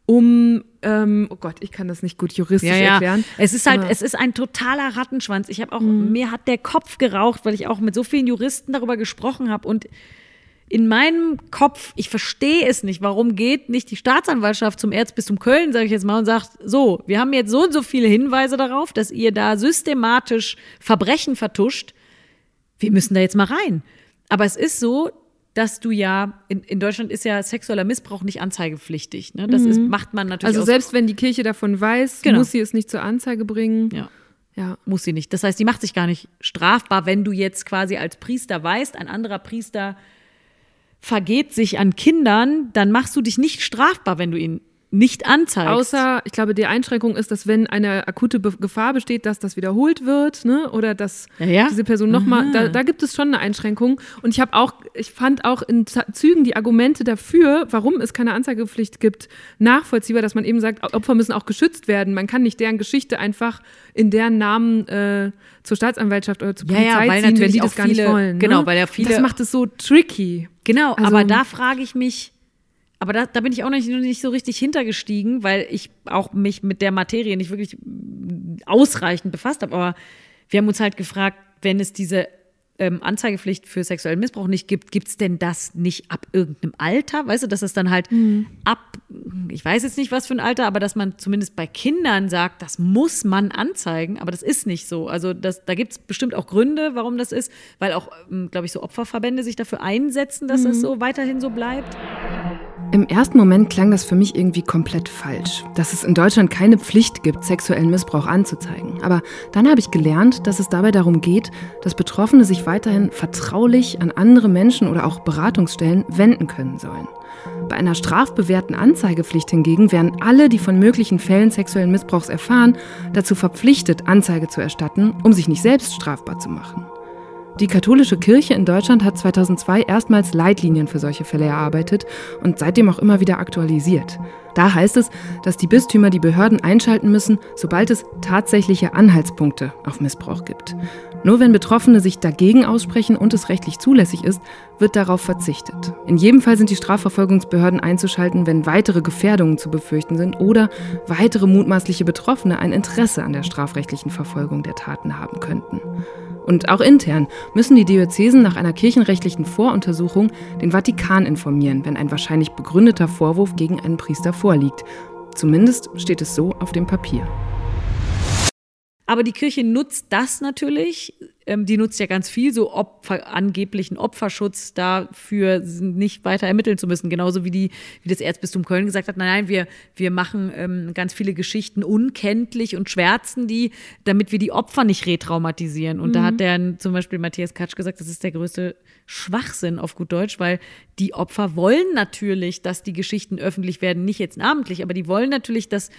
um, ähm, oh Gott, ich kann das nicht gut juristisch ja, ja. erklären. Es ist halt, es ist ein totaler Rattenschwanz. Ich habe auch, mhm. mir hat der Kopf geraucht, weil ich auch mit so vielen Juristen darüber gesprochen habe und in meinem Kopf, ich verstehe es nicht, warum geht nicht die Staatsanwaltschaft zum Erzbistum Köln, sage ich jetzt mal, und sagt, so, wir haben jetzt so und so viele Hinweise darauf, dass ihr da systematisch Verbrechen vertuscht. Wir müssen da jetzt mal rein. Aber es ist so, dass du ja, in, in Deutschland ist ja sexueller Missbrauch nicht anzeigepflichtig. Ne? Das mhm. ist, macht man natürlich. Also selbst wenn die Kirche davon weiß, genau. muss sie es nicht zur Anzeige bringen. Ja. Ja. Muss sie nicht. Das heißt, die macht sich gar nicht strafbar, wenn du jetzt quasi als Priester weißt, ein anderer Priester vergeht sich an Kindern, dann machst du dich nicht strafbar, wenn du ihn nicht anzeigst. Außer, ich glaube, die Einschränkung ist, dass wenn eine akute Be Gefahr besteht, dass das wiederholt wird, ne? Oder dass ja, ja. diese Person nochmal, da, da gibt es schon eine Einschränkung. Und ich habe auch, ich fand auch in Zügen die Argumente dafür, warum es keine Anzeigepflicht gibt, nachvollziehbar, dass man eben sagt, Opfer müssen auch geschützt werden. Man kann nicht deren Geschichte einfach in deren Namen äh, zur Staatsanwaltschaft oder zur Polizei ja, ziehen, wenn die das gar viele, nicht wollen. Genau, ne? weil ja viele. Das macht es so tricky. Genau, also, aber da frage ich mich, aber da, da bin ich auch nicht, nicht so richtig hintergestiegen, weil ich auch mich mit der Materie nicht wirklich ausreichend befasst habe. Aber wir haben uns halt gefragt, wenn es diese ähm, Anzeigepflicht für sexuellen Missbrauch nicht gibt, gibt es denn das nicht ab irgendeinem Alter? Weißt du, dass es dann halt Mhm. ab, ich weiß jetzt nicht, was für ein Alter, aber dass man zumindest bei Kindern sagt, das muss man anzeigen, aber das ist nicht so. Also das, da gibt es bestimmt auch Gründe, warum das ist, weil auch, glaube ich, so Opferverbände sich dafür einsetzen, dass Mhm. es so weiterhin so bleibt. Im ersten Moment klang das für mich irgendwie komplett falsch, dass es in Deutschland keine Pflicht gibt, sexuellen Missbrauch anzuzeigen. Aber dann habe ich gelernt, dass es dabei darum geht, dass Betroffene sich weiterhin vertraulich an andere Menschen oder auch Beratungsstellen wenden können sollen. Bei einer strafbewährten Anzeigepflicht hingegen wären alle, die von möglichen Fällen sexuellen Missbrauchs erfahren, dazu verpflichtet, Anzeige zu erstatten, um sich nicht selbst strafbar zu machen. Die katholische Kirche in Deutschland hat 2002 erstmals Leitlinien für solche Fälle erarbeitet und seitdem auch immer wieder aktualisiert. Da heißt es, dass die Bistümer die Behörden einschalten müssen, sobald es tatsächliche Anhaltspunkte auf Missbrauch gibt. Nur wenn Betroffene sich dagegen aussprechen und es rechtlich zulässig ist, wird darauf verzichtet. In jedem Fall sind die Strafverfolgungsbehörden einzuschalten, wenn weitere Gefährdungen zu befürchten sind oder weitere mutmaßliche Betroffene ein Interesse an der strafrechtlichen Verfolgung der Taten haben könnten. Und auch intern müssen die Diözesen nach einer kirchenrechtlichen Voruntersuchung den Vatikan informieren, wenn ein wahrscheinlich begründeter Vorwurf gegen einen Priester vorliegt. Zumindest steht es so auf dem Papier. Aber die Kirche nutzt das natürlich. Ähm, die nutzt ja ganz viel, so Opfer, angeblichen Opferschutz dafür nicht weiter ermitteln zu müssen. Genauso wie, die, wie das Erzbistum Köln gesagt hat, nein, nein, wir, wir machen ähm, ganz viele Geschichten unkenntlich und schwärzen die, damit wir die Opfer nicht retraumatisieren. Und da hat der zum Beispiel Matthias Katsch gesagt, das ist der größte Schwachsinn auf gut Deutsch, weil die Opfer wollen natürlich, dass die Geschichten öffentlich werden, nicht jetzt namentlich, aber die wollen natürlich, dass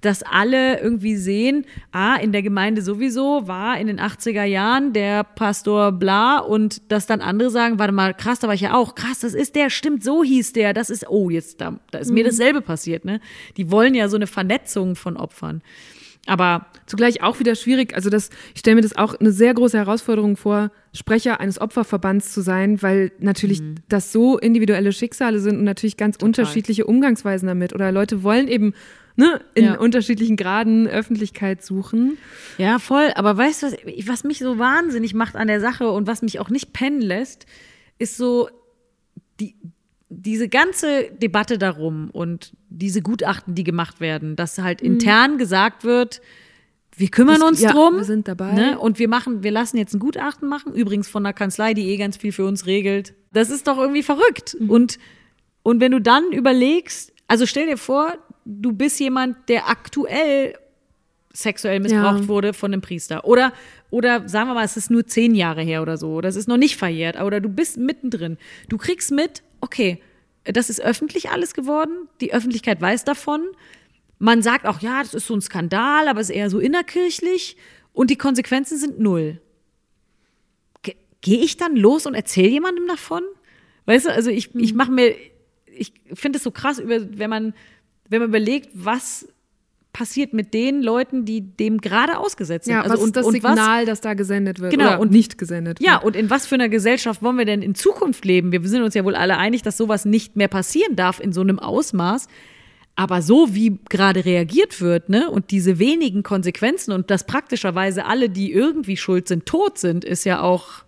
dass alle irgendwie sehen, ah, in der Gemeinde sowieso war in den 80er Jahren der Pastor bla und dass dann andere sagen, warte mal, krass, da war ich ja auch, krass, das ist der, stimmt, so hieß der, das ist, oh, jetzt, da, da ist mir dasselbe passiert, ne? Die wollen ja so eine Vernetzung von Opfern. Aber Zugleich auch wieder schwierig, also das, ich stelle mir das auch eine sehr große Herausforderung vor, Sprecher eines Opferverbands zu sein, weil natürlich das so individuelle Schicksale sind und natürlich ganz unterschiedliche Umgangsweisen damit. Oder Leute wollen eben ne, in Ja. unterschiedlichen Graden Öffentlichkeit suchen. Ja, voll. Aber weißt du, was, was mich so wahnsinnig macht an der Sache und was mich auch nicht pennen lässt, ist so die, diese ganze Debatte darum und diese Gutachten, die gemacht werden, dass halt intern gesagt wird, wir kümmern uns ja, drum. wir sind dabei. Ne? Und wir machen, wir lassen jetzt ein Gutachten machen, übrigens von einer Kanzlei, die eh ganz viel für uns regelt. Das ist doch irgendwie verrückt. Und, und wenn du dann überlegst, also stell dir vor, du bist jemand, der aktuell sexuell missbraucht Ja. wurde von einem Priester. Oder, oder sagen wir mal, es ist nur zehn Jahre her oder so. Oder es ist noch nicht verjährt. Oder du bist mittendrin. Du kriegst mit, okay, das ist öffentlich alles geworden. Die Öffentlichkeit weiß davon. Man sagt auch, ja, das ist so ein Skandal, aber es ist eher so innerkirchlich. Und die Konsequenzen sind null. Ge- Gehe ich dann los und erzähle jemandem davon? Weißt du, also ich, ich mache mir, ich finde es so krass, über, wenn man, wenn man überlegt, was passiert mit den Leuten, die dem gerade ausgesetzt sind. Ja, also was und, ist das Signal, das da gesendet wird Genau, oder und- nicht gesendet ja, wird. und in was für einer Gesellschaft wollen wir denn in Zukunft leben? Wir sind uns ja wohl alle einig, dass sowas nicht mehr passieren darf in so einem Ausmaß. Aber so wie gerade reagiert wird, ne, und diese wenigen Konsequenzen und dass praktischerweise alle, die irgendwie schuld sind, tot sind, ist ja auch,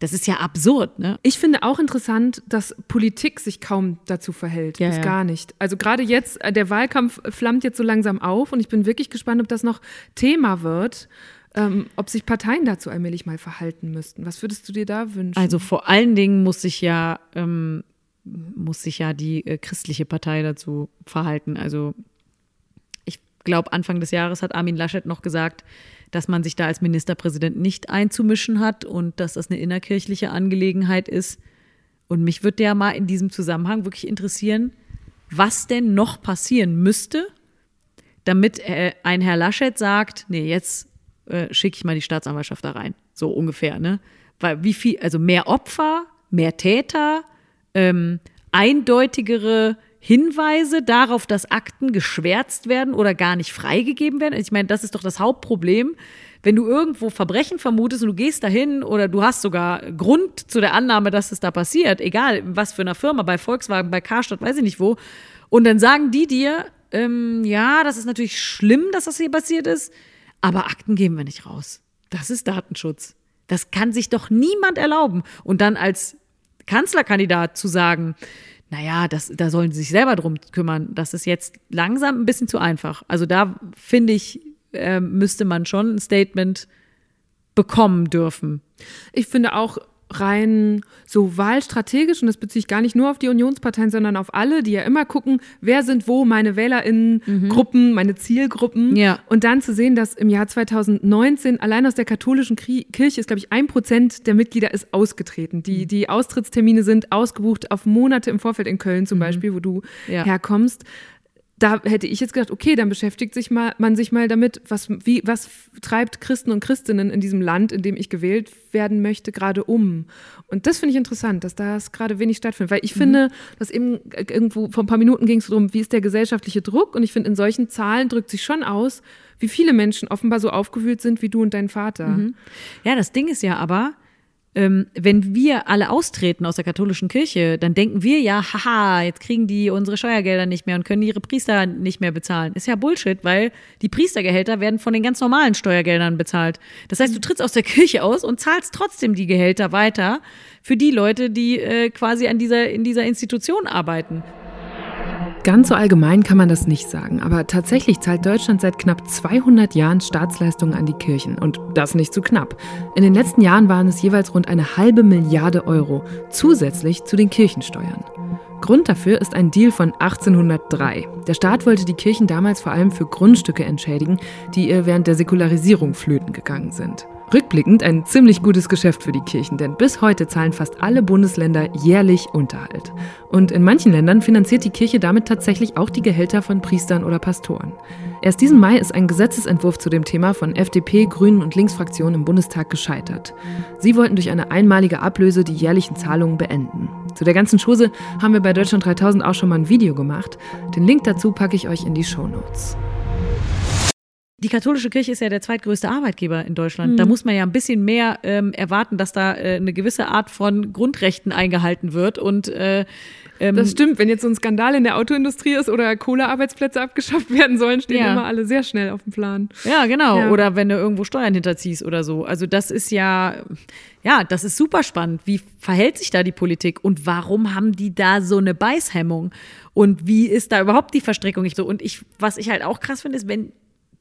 das ist ja absurd, ne? Ich finde auch interessant, dass Politik sich kaum dazu verhält. Ja, bis ja. gar nicht. Also gerade jetzt, äh, der Wahlkampf flammt jetzt so langsam auf und ich bin wirklich gespannt, ob das noch Thema wird, ähm, ob sich Parteien dazu allmählich mal verhalten müssten. Was würdest du dir da wünschen? Also vor allen Dingen muss sich ja, ähm, muss sich ja die äh, christliche Partei dazu verhalten. Also ich glaube, Anfang des Jahres hat Armin Laschet noch gesagt, dass man sich da als Ministerpräsident nicht einzumischen hat und dass das eine innerkirchliche Angelegenheit ist. Und mich würde ja mal in diesem Zusammenhang wirklich interessieren, was denn noch passieren müsste, damit äh, ein Herr Laschet sagt, nee, jetzt äh, schicke ich mal die Staatsanwaltschaft da rein. So ungefähr, ne? Weil wie viel, also mehr Opfer, mehr Täter, ähm, eindeutigere Hinweise darauf, dass Akten geschwärzt werden oder gar nicht freigegeben werden. Ich meine, das ist doch das Hauptproblem. Wenn du irgendwo Verbrechen vermutest und du gehst dahin oder du hast sogar Grund zu der Annahme, dass es da passiert, egal was für einer Firma, bei Volkswagen, bei Karstadt, weiß ich nicht wo, und dann sagen die dir, ähm, ja, das ist natürlich schlimm, dass das hier passiert ist, aber Akten geben wir nicht raus. Das ist Datenschutz. Das kann sich doch niemand erlauben. Und dann als Kanzlerkandidat zu sagen, naja, das, da sollen sie sich selber drum kümmern, das ist jetzt langsam ein bisschen zu einfach. Also da finde ich, äh, müsste man schon ein Statement bekommen dürfen. Ich finde auch, rein so wahlstrategisch, und das beziehe ich gar nicht nur auf die Unionsparteien, sondern auf alle, die ja immer gucken, wer sind wo meine WählerInnen-Gruppen, mhm. meine Zielgruppen. Ja. Und dann zu sehen, dass im Jahr 2019 allein aus der katholischen Kirche ist, glaube ich, ein Prozent der Mitglieder ist ausgetreten. Die, mhm. die Austrittstermine sind ausgebucht auf Monate im Vorfeld in Köln zum mhm. Beispiel, wo du ja. herkommst da hätte ich jetzt gedacht, okay, dann beschäftigt sich mal, man sich mal damit, was, wie, was treibt Christen und Christinnen in diesem Land, in dem ich gewählt werden möchte, gerade um. Und das finde ich interessant, dass das gerade wenig stattfindet. Weil ich mhm. finde, dass eben irgendwo vor ein paar Minuten ging es darum, wie ist der gesellschaftliche Druck? Und ich finde, in solchen Zahlen drückt sich schon aus, wie viele Menschen offenbar so aufgewühlt sind wie du und dein Vater. Mhm. Ja, das Ding ist ja aber, ähm, wenn wir alle austreten aus der katholischen Kirche, dann denken wir ja, haha, jetzt kriegen die unsere Steuergelder nicht mehr und können ihre Priester nicht mehr bezahlen. Ist ja Bullshit, weil die Priestergehälter werden von den ganz normalen Steuergeldern bezahlt. Das heißt, du trittst aus der Kirche aus und zahlst trotzdem die Gehälter weiter für die Leute, die äh, quasi an dieser, in dieser Institution arbeiten. Ganz so allgemein kann man das nicht sagen, aber tatsächlich zahlt Deutschland seit knapp 200 Jahren Staatsleistungen an die Kirchen und das nicht zu knapp. In den letzten Jahren waren es jeweils rund eine halbe Milliarde Euro zusätzlich zu den Kirchensteuern. Grund dafür ist ein Deal von 1803. Der Staat wollte die Kirchen damals vor allem für Grundstücke entschädigen, die ihr während der Säkularisierung flöten gegangen sind. Rückblickend ein ziemlich gutes Geschäft für die Kirchen, denn bis heute zahlen fast alle Bundesländer jährlich Unterhalt. Und in manchen Ländern finanziert die Kirche damit tatsächlich auch die Gehälter von Priestern oder Pastoren. Erst diesen Mai ist ein Gesetzesentwurf zu dem Thema von FDP, Grünen und Linksfraktionen im Bundestag gescheitert. Sie wollten durch eine einmalige Ablöse die jährlichen Zahlungen beenden. Zu der ganzen Chose haben wir bei Deutschland 3000 auch schon mal ein Video gemacht. Den Link dazu packe ich euch in die Show Notes. Die katholische Kirche ist ja der zweitgrößte Arbeitgeber in Deutschland. Mhm. Da muss man ja ein bisschen mehr ähm, erwarten, dass da äh, eine gewisse Art von Grundrechten eingehalten wird. Und äh, ähm, das stimmt. Wenn jetzt so ein Skandal in der Autoindustrie ist oder Kohlearbeitsplätze abgeschafft [LAUGHS] werden sollen, stehen ja. immer alle sehr schnell auf dem Plan. Ja, genau. Ja. Oder wenn du irgendwo Steuern hinterziehst oder so. Also das ist ja, ja, das ist super spannend. Wie verhält sich da die Politik und warum haben die da so eine Beißhemmung? Und wie ist da überhaupt die Verstrickung? Ich so, und ich, was ich halt auch krass finde, ist, wenn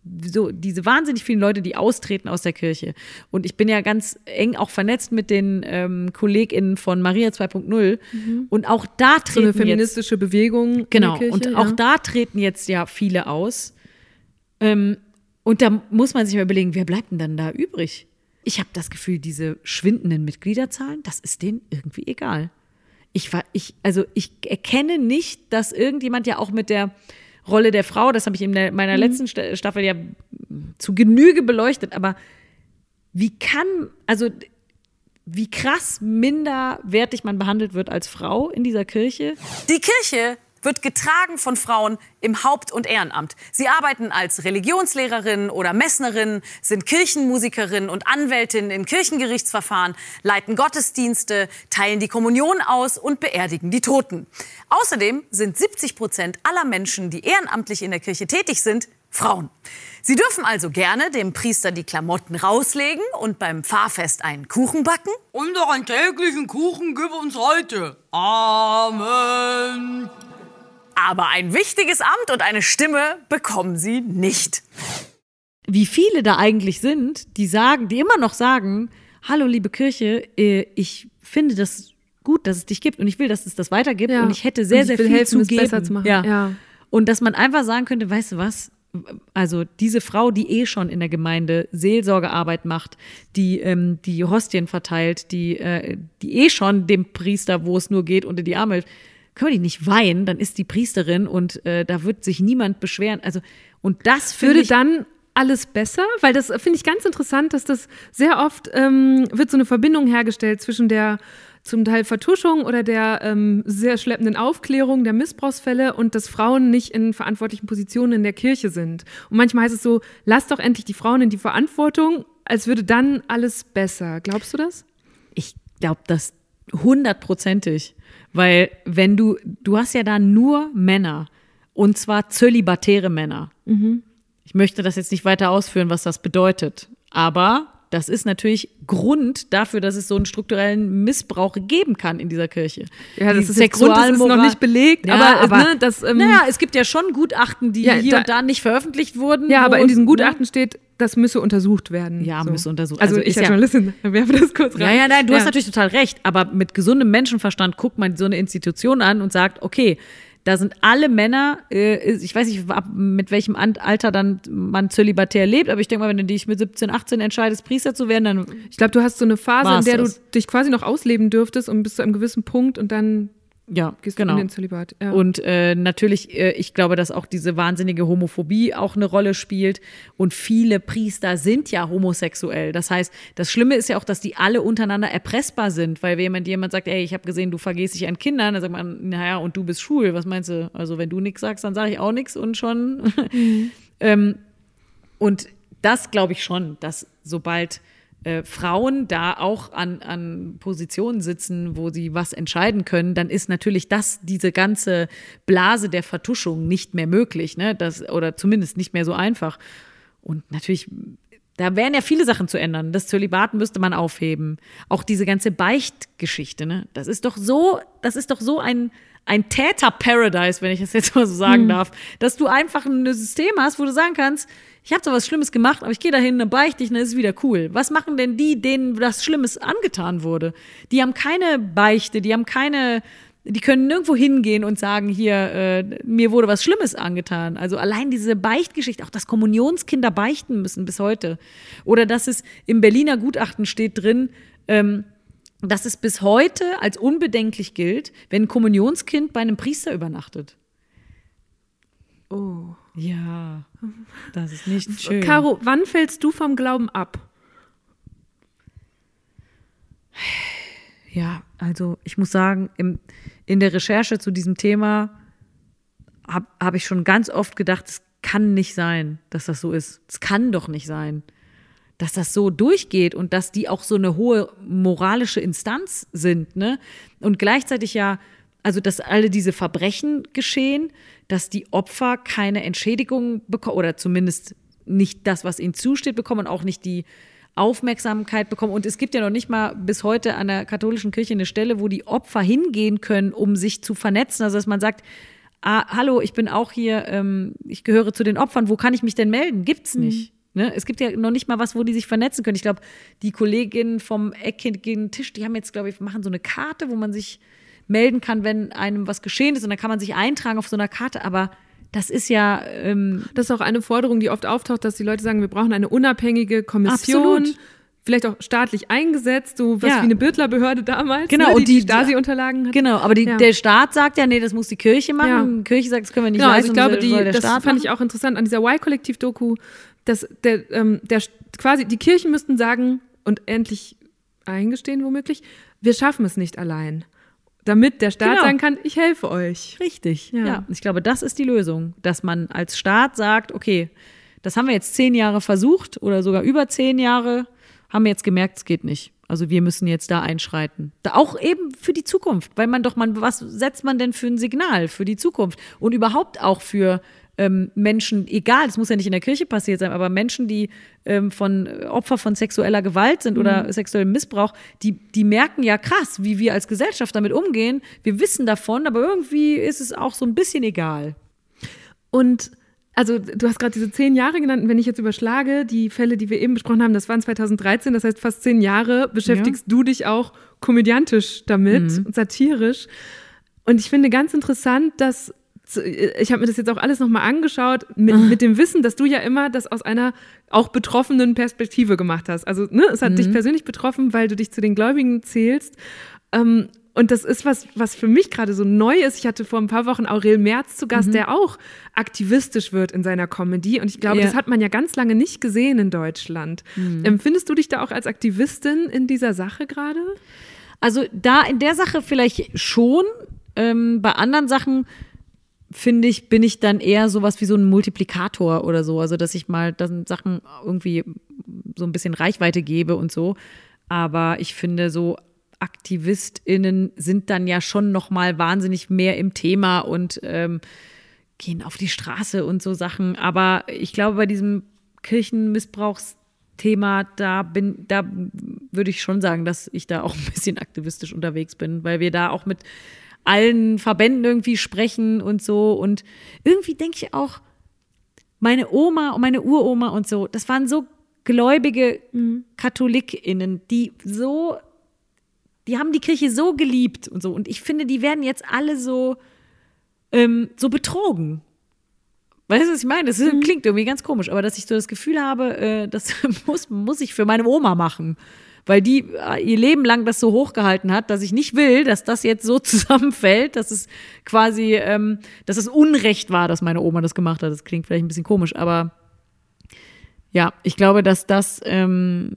so diese wahnsinnig vielen Leute, die austreten aus der Kirche. Und ich bin ja ganz eng auch vernetzt mit den ähm, KollegInnen von Maria 2.0. Mhm. Und auch da treten. So eine feministische jetzt, Bewegung. Genau. Kirche, und auch da treten jetzt ja viele aus. Ähm, und da muss man sich mal überlegen, wer bleibt denn dann da übrig? Ich habe das Gefühl, diese schwindenden Mitgliederzahlen, das ist denen irgendwie egal. Ich war, ich, also ich erkenne nicht, dass irgendjemand ja auch mit der Rolle der Frau, das habe ich in der, meiner mhm. letzten Staffel ja zu Genüge beleuchtet, aber wie kann, also wie krass minderwertig man behandelt wird als Frau in dieser Kirche. Die Kirche wird getragen von Frauen im Haupt- und Ehrenamt. Sie arbeiten als Religionslehrerinnen oder Messnerinnen, sind Kirchenmusikerinnen und Anwältinnen in Kirchengerichtsverfahren, leiten Gottesdienste, teilen die Kommunion aus und beerdigen die Toten. Außerdem sind 70 Prozent aller Menschen, die ehrenamtlich in der Kirche tätig sind, Frauen. Sie dürfen also gerne dem Priester die Klamotten rauslegen und beim Pfarrfest einen Kuchen backen. Unseren täglichen Kuchen gib uns heute. Amen. Aber ein wichtiges Amt und eine Stimme bekommen sie nicht. Wie viele da eigentlich sind, die sagen, die immer noch sagen, hallo liebe Kirche, äh, ich finde das gut, dass es dich gibt und ich will, dass es das weitergibt ja. und ich hätte sehr, sehr viel helfen, zu geben. besser zu machen. Ja. ja. Und dass man einfach sagen könnte, weißt du was, also diese Frau, die eh schon in der Gemeinde Seelsorgearbeit macht, die ähm, die Hostien verteilt, die, äh, die eh schon dem Priester, wo es nur geht, unter die Arme hilft, können wir die nicht weihen, dann ist die Priesterin und äh, da wird sich niemand beschweren. Also, und das würde ich, dann alles besser, weil das finde ich ganz interessant, dass das sehr oft ähm, wird so eine Verbindung hergestellt zwischen der zum Teil Vertuschung oder der ähm, sehr schleppenden Aufklärung der Missbrauchsfälle und dass Frauen nicht in verantwortlichen Positionen in der Kirche sind. Und manchmal heißt es so, lass doch endlich die Frauen in die Verantwortung, als würde dann alles besser. Glaubst du das? Ich glaube das hundertprozentig. Weil wenn du, du hast ja da nur Männer und zwar zölibatäre Männer. Mhm. Ich möchte das jetzt nicht weiter ausführen, was das bedeutet, aber das ist natürlich Grund dafür, dass es so einen strukturellen Missbrauch geben kann in dieser Kirche. Ja, das Die ist jetzt Grund, das ist noch nicht belegt, Ja, aber, aber, ne, das, ähm, naja, es gibt ja schon Gutachten, die Ja, hier da- und da nicht veröffentlicht wurden. Ja, aber in diesem ne? Gutachten steht, das müsse untersucht werden. Ja, müsse untersucht- Also, also ich als ja- Journalistin [LAUGHS] werfe das kurz rein. Ja, ja, nein, du hast natürlich total recht. Aber mit gesundem Menschenverstand guckt man so eine Institution an und sagt, okay, da sind alle Männer, äh, ich weiß nicht, mit welchem Alter dann man zölibatär lebt, aber ich denke mal, wenn du dich mit 17, 18 entscheidest, Priester zu werden, dann Ich glaube, du hast so eine Phase, in der du dich quasi noch ausleben dürftest und bis zu einem gewissen Punkt und dann ja, gehst genau. in den Zölibat. Ja. Und äh, natürlich, äh, ich glaube, dass auch diese wahnsinnige Homophobie auch eine Rolle spielt. Und viele Priester sind ja homosexuell. Das heißt, das Schlimme ist ja auch, dass die alle untereinander erpressbar sind. Weil wenn jemand, jemand sagt, ey, ich habe gesehen, du vergehst dich an Kindern, dann sagt man, naja, und du bist schwul. Was meinst du? Also wenn du nichts sagst, dann sage ich auch nichts und schon. [LAUGHS] ähm, und das glaube ich schon, dass sobald äh, Frauen da auch an, an Positionen sitzen, wo sie was entscheiden können, dann ist natürlich das, diese ganze Blase der Vertuschung nicht mehr möglich, ne? Das, oder zumindest nicht mehr so einfach. Und natürlich, da wären ja viele Sachen zu ändern. Das Zölibat müsste man aufheben. Auch diese ganze Beichtgeschichte, ne? Das ist doch so, das ist doch so ein, ein Täter-Paradise, wenn ich das jetzt mal so sagen darf, dass du einfach ein System hast, wo du sagen kannst, ich habe zwar was Schlimmes gemacht, aber ich gehe dahin, dann beichte ich, dann ist es wieder cool. Was machen denn die, denen das Schlimmes angetan wurde? Die haben keine Beichte, die haben keine, die können nirgendwo hingehen und sagen, hier, äh, mir wurde was Schlimmes angetan. Also allein diese Beichtgeschichte, auch dass Kommunionskinder beichten müssen bis heute. Oder dass es im Berliner Gutachten steht drin, ähm, dass es bis heute als unbedenklich gilt, wenn ein Kommunionskind bei einem Priester übernachtet. oh. Ja, das ist nicht schön. Caro, wann fällst du vom Glauben ab? Ja, also ich muss sagen, im, in der Recherche zu diesem Thema habe hab ich schon ganz oft gedacht, es kann nicht sein, dass das so ist. Es kann doch nicht sein, dass das so durchgeht und dass die auch so eine hohe moralische Instanz sind. Ne? Und gleichzeitig ja, also dass alle diese Verbrechen geschehen, dass die Opfer keine Entschädigung bekommen oder zumindest nicht das, was ihnen zusteht, bekommen und auch nicht die Aufmerksamkeit bekommen. Und es gibt ja noch nicht mal bis heute an der katholischen Kirche eine Stelle, wo die Opfer hingehen können, um sich zu vernetzen. Also dass man sagt, ah, hallo, ich bin auch hier, ähm, ich gehöre zu den Opfern, wo kann ich mich denn melden? Gibt's nicht. Ne? Es gibt ja noch nicht mal was, wo die sich vernetzen können. Ich glaube, die Kolleginnen vom eckigen Tisch, die haben jetzt, glaube ich, machen so eine Karte, wo man sich melden kann, wenn einem was geschehen ist. Und dann kann man sich eintragen auf so einer Karte. Aber das ist ja, ähm, Das ist auch eine Forderung, die oft auftaucht, dass die Leute sagen, wir brauchen eine unabhängige Kommission. Absolut. Vielleicht auch staatlich eingesetzt, so was Ja. wie eine Birtler-Behörde damals, Genau, ne, die und die, die- Stasi-Unterlagen hat. genau. Aber die, Ja. der Staat sagt ja, nee, das muss die Kirche machen. Ja. Die Kirche sagt, das können wir nicht Genau, also leisten. ich glaube, soll, die, das Staat fand machen. ich auch interessant an dieser Y-Kollektiv-Doku, dass der, ähm, der quasi die Kirchen müssten sagen und endlich eingestehen womöglich, wir schaffen es nicht allein, damit der Staat Genau. sagen kann, ich helfe euch. Richtig, Ja. ja. Ich glaube, das ist die Lösung, dass man als Staat sagt, okay, das haben wir jetzt zehn Jahre versucht oder sogar über zehn Jahre, haben wir jetzt gemerkt, es geht nicht. Also wir müssen jetzt da einschreiten. Da auch eben für die Zukunft, weil man doch, man, was setzt man denn für ein Signal für die Zukunft und überhaupt auch für ähm, Menschen, egal, es muss ja nicht in der Kirche passiert sein, aber Menschen, die ähm, von äh, Opfer von sexueller Gewalt sind oder sexuellem Missbrauch, die, die merken ja krass, wie wir als Gesellschaft damit umgehen. Wir wissen davon, aber irgendwie ist es auch so ein bisschen egal. Und also du hast gerade diese zehn Jahre genannt. Und wenn ich jetzt überschlage, die Fälle, die wir eben besprochen haben, das waren 2013, das heißt fast zehn Jahre, beschäftigst du dich auch komödiantisch damit und satirisch. Und ich finde ganz interessant, dass ich habe mir das jetzt auch alles nochmal angeschaut, mit, mit dem Wissen, dass du ja immer das aus einer auch betroffenen Perspektive gemacht hast. Also ne, es hat dich persönlich betroffen, weil du dich zu den Gläubigen zählst. Ähm, und das ist was, was für mich gerade so neu ist. Ich hatte vor ein paar Wochen Aurel Merz zu Gast, der auch aktivistisch wird in seiner Comedy. Und ich glaube, Ja. das hat man ja ganz lange nicht gesehen in Deutschland. Empfindest du dich da auch als Aktivistin in dieser Sache gerade? Also da in der Sache vielleicht schon. Ähm, bei anderen Sachen finde ich, bin ich dann eher sowas wie so ein Multiplikator oder so. Also dass ich mal dann Sachen irgendwie so ein bisschen Reichweite gebe und so. Aber ich finde so AktivistInnen sind dann ja schon noch mal wahnsinnig mehr im Thema und ähm, gehen auf die Straße und so Sachen. Aber ich glaube, bei diesem Thema, da bin, da würde ich schon sagen, dass ich da auch ein bisschen aktivistisch unterwegs bin, weil wir da auch mit allen Verbänden irgendwie sprechen und so. Und irgendwie denke ich auch, meine Oma und meine Uroma und so, das waren so gläubige KatholikInnen, die so, die haben die Kirche so geliebt und so. Und ich finde, die werden jetzt alle so, ähm, so betrogen. Weißt du, was ich meine? Das ist, klingt irgendwie ganz komisch, aber dass ich so das Gefühl habe, äh, das [LAUGHS] muss, muss ich für meine Oma machen. Weil die äh, ihr Leben lang das so hochgehalten hat, dass ich nicht will, dass das jetzt so [LAUGHS] zusammenfällt, dass es quasi, ähm, dass es Unrecht war, dass meine Oma das gemacht hat. Das klingt vielleicht ein bisschen komisch, aber ja, ich glaube, dass das, ähm,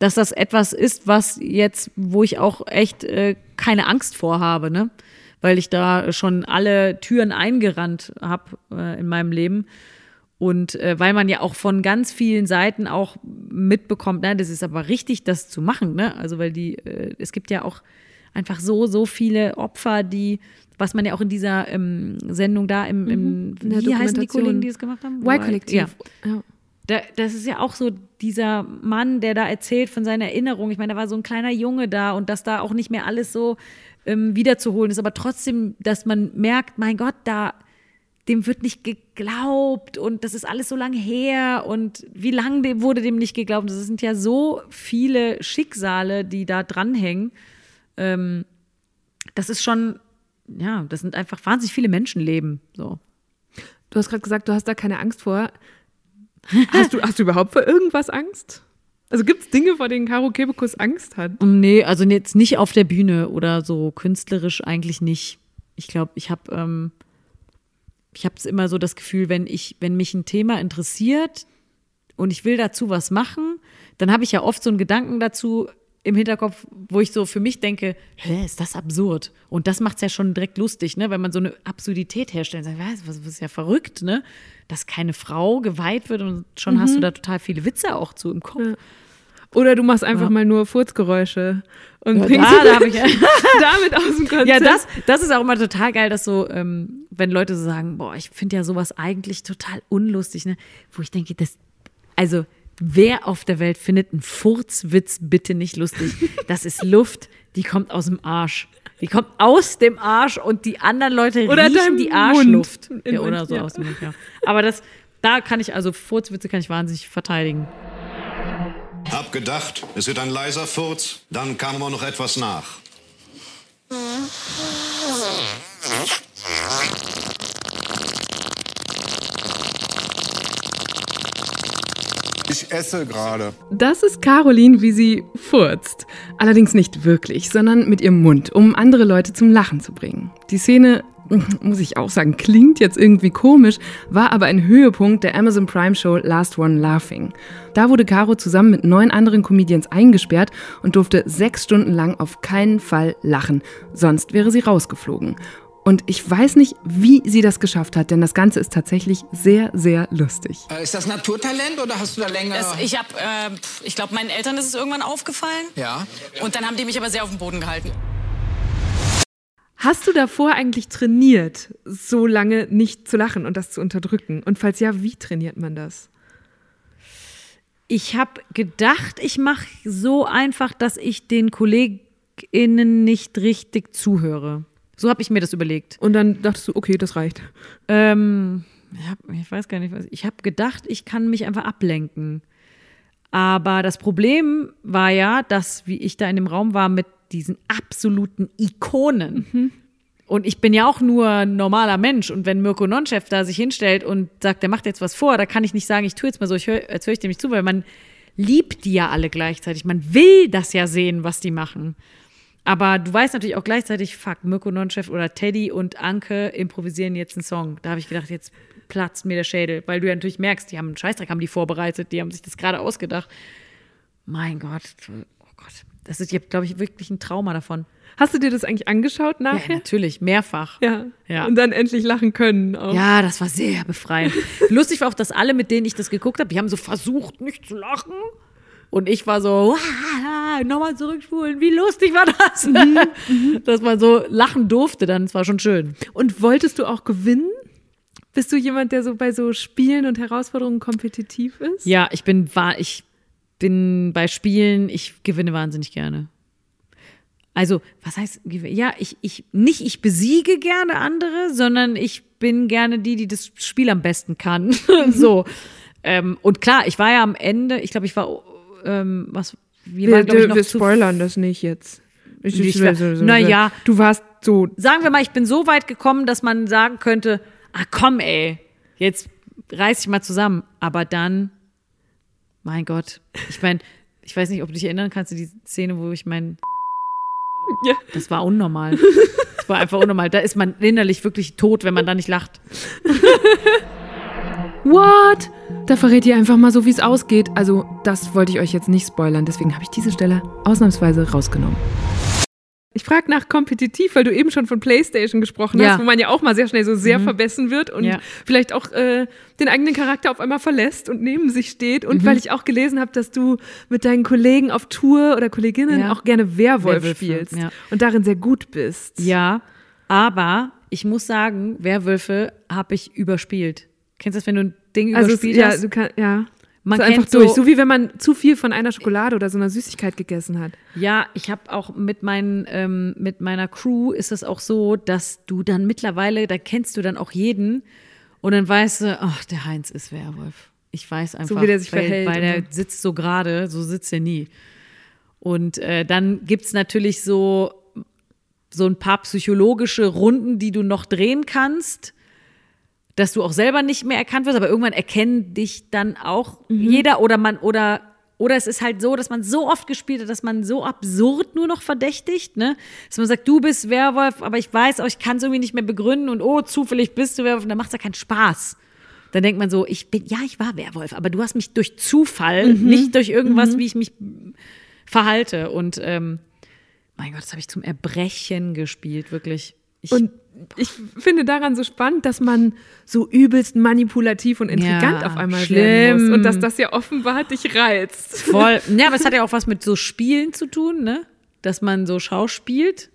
dass das etwas ist, was jetzt, wo ich auch echt äh, keine Angst vor habe, ne? Weil ich da schon alle Türen eingerannt habe äh, in meinem Leben. Und äh, weil man ja auch von ganz vielen Seiten auch mitbekommt, ne, das ist aber richtig, das zu machen, ne? Also weil die, äh, es gibt ja auch einfach so, so viele Opfer, die, was man ja auch in dieser ähm, Sendung da im, im Mhm. wie heißen die. Kollegen, die das gemacht haben? Y-Kollektiv. Ja. Ja. Da, das ist ja auch so dieser Mann, der da erzählt von seiner Erinnerung. Ich meine, da war so ein kleiner Junge da und dass da auch nicht mehr alles so ähm, wiederzuholen ist, aber trotzdem, dass man merkt, mein Gott, da dem wird nicht geglaubt und das ist alles so lange her und wie lange wurde dem nicht geglaubt? Das sind ja so viele Schicksale, die da dranhängen. Ähm, das ist schon, ja, das sind einfach wahnsinnig viele Menschenleben. So. Du hast gerade gesagt, du hast da keine Angst vor. Hast du, hast du überhaupt vor irgendwas Angst? Also gibt es Dinge, vor denen Caro Kebekus Angst hat? Nee, also jetzt nicht auf der Bühne oder so künstlerisch eigentlich nicht. Ich glaube, ich habe ähm, ich habe immer so das Gefühl, wenn ich, wenn mich ein Thema interessiert und ich will dazu was machen, dann habe ich ja oft so einen Gedanken dazu im Hinterkopf, wo ich so für mich denke, hä, ist das absurd? Und das macht es ja schon direkt lustig, ne? Wenn man so eine Absurdität herstellt, sagt, was, was ist ja verrückt, ne? Dass keine Frau geweiht wird und schon hast du da total viele Witze auch zu im Kopf. Oder du machst einfach mal nur Furzgeräusche und Ja, bringst da, da habe ich [LAUGHS] damit aus dem Konzept. Ja, das, das ist auch immer total geil, dass so, ähm, wenn Leute so sagen, boah, ich finde ja sowas eigentlich total unlustig, ne? Wo ich denke, das, also wer auf der Welt findet einen Furzwitz bitte nicht lustig? [LAUGHS] Das ist Luft, die kommt aus dem Arsch. Die kommt aus dem Arsch und die anderen Leute Oder riechen die. Arschluft. Ja, oder so ja. aus dem Mund, ja. Aber das, da kann ich, also Furzwitze kann ich wahnsinnig verteidigen. Hab gedacht, es wird ein leiser Furz, dann kam aber noch etwas nach. Ich esse gerade. Das ist Caroline, wie sie furzt. Allerdings nicht wirklich, sondern mit ihrem Mund, um andere Leute zum Lachen zu bringen. Die Szene, [LAUGHS] muss ich auch sagen, klingt jetzt irgendwie komisch, war aber ein Höhepunkt der Amazon Prime Show Last One Laughing. Da wurde Caro zusammen mit neun anderen Comedians eingesperrt und durfte sechs Stunden lang auf keinen Fall lachen, sonst wäre sie rausgeflogen. Und ich weiß nicht, wie sie das geschafft hat, denn das Ganze ist tatsächlich sehr, sehr lustig. Äh, Ist das Naturtalent oder hast du da länger? Das, ich hab, äh, ich glaube, meinen Eltern ist es irgendwann aufgefallen. ja. Und dann haben die mich aber sehr auf den Boden gehalten. Hast du davor eigentlich trainiert, so lange nicht zu lachen und das zu unterdrücken? Und falls ja, wie trainiert man das? Ich habe gedacht, ich mache so einfach, dass ich den KollegInnen nicht richtig zuhöre. So habe ich mir das überlegt. Und dann dachtest du, okay, das reicht. Ähm, ich, hab, ich weiß gar nicht, was. Ich habe gedacht, ich kann mich einfach ablenken. Aber das Problem war ja, dass, wie ich da in dem Raum war, mit diesen absoluten Ikonen. Und ich bin ja auch nur ein normaler Mensch. Und wenn Mirko Nonchef da sich hinstellt und sagt, der macht jetzt was vor, da kann ich nicht sagen, ich tue jetzt mal so, ich hör, jetzt höre ich dem nicht zu, weil man liebt die ja alle gleichzeitig. Man will das ja sehen, was die machen. Aber du weißt natürlich auch gleichzeitig, fuck, Mirko Nonchef oder Teddy und Anke improvisieren jetzt einen Song. Da habe ich gedacht, jetzt platzt mir der Schädel, weil du ja natürlich merkst, die haben einen Scheißdreck, haben die vorbereitet, die haben sich das gerade ausgedacht. Mein Gott. Das ist, ich habe, glaube ich, wirklich ein Trauma davon. Hast du dir das eigentlich angeschaut Ja, nachher? natürlich, mehrfach. Ja. Ja. Und dann endlich lachen können. Auch. Ja, das war sehr befreiend. [LAUGHS] Lustig war auch, dass alle, mit denen ich das geguckt habe, die haben so versucht, nicht zu lachen. Und ich war so, "Wahaha, nochmal zurückspulen, wie lustig war das? [LAUGHS] Dass man so lachen durfte dann, das war schon schön. Und wolltest du auch gewinnen? Bist du jemand, der so bei so Spielen und Herausforderungen kompetitiv ist? Ja, ich bin, wa- ich bin bei Spielen, ich gewinne wahnsinnig gerne. Also, was heißt, ja, ich, ich, nicht ich besiege gerne andere, sondern ich bin gerne die, die das Spiel am besten kann. [LAUGHS] so. Ähm, und klar, ich war ja am Ende, ich glaube, ich war, ähm, was, wir, Wir, waren, ich, noch wir spoilern das nicht jetzt. Ich, Ich war- na ja. Du warst so. sagen wir mal, ich bin so weit gekommen, dass man sagen könnte, ah komm ey, jetzt reiß dich mal zusammen. Aber dann, mein Gott, ich meine, ich weiß nicht, ob du dich erinnern kannst, an die Szene, wo ich mein, [LAUGHS] Ja. das war unnormal. Das war einfach unnormal. Da ist man innerlich wirklich tot, wenn man da nicht lacht. [LAUGHS] What? Da verrät ihr einfach mal so, wie es ausgeht. Also, das wollte ich euch jetzt nicht spoilern, deswegen habe ich diese Stelle ausnahmsweise rausgenommen. Ich frage nach kompetitiv, weil du eben schon von PlayStation gesprochen Ja. hast, wo man ja auch mal sehr schnell so sehr verbessen wird und Ja. vielleicht auch äh, den eigenen Charakter auf einmal verlässt und neben sich steht. Mhm. Und weil ich auch gelesen habe, dass du mit deinen Kollegen auf Tour oder Kolleginnen Ja. auch gerne Werwolf Werwölfe, spielst ja. und darin sehr gut bist. Ja, aber ich muss sagen, Werwölfe habe ich überspielt. Kennst du das, wenn du ein Ding Also, es, überspielt ja, hast? du kannst, ja. Man so einfach durch. so- So wie wenn man zu viel von einer Schokolade oder so einer Süßigkeit gegessen hat. Ja, ich habe auch mit, meinen, ähm, mit meiner Crew ist es auch so, dass du dann mittlerweile, da kennst du dann auch jeden und dann weißt du, ach, der Heinz ist Werwolf. Ich weiß einfach, wie der sich weil, verhält weil der so. sitzt so gerade, so sitzt er nie. Und äh, dann gibt's natürlich so, so ein paar psychologische Runden, die du noch drehen kannst, dass du auch selber nicht mehr erkannt wirst, aber irgendwann erkennen dich dann auch jeder oder man oder oder es ist halt so, dass man so oft gespielt hat, dass man so absurd nur noch verdächtigt, ne? Dass man sagt, du bist Werwolf, aber ich weiß auch, ich kann es irgendwie nicht mehr begründen und oh, zufällig bist du Werwolf und dann macht es ja keinen Spaß. Dann denkt man so, ich bin, ja, ich war Werwolf, aber du hast mich durch Zufall, nicht durch irgendwas, wie ich mich verhalte. Und ähm, mein Gott, das habe ich zum Erbrechen gespielt, wirklich. Ich, Und ich finde daran so spannend, dass man so übelst manipulativ und intrigant Ja, auf einmal werden muss. schlimm. Und dass das ja offenbar dich reizt. Voll. [LAUGHS] Ja, aber es hat ja auch was mit so Spielen zu tun, ne? Dass man so schauspielt.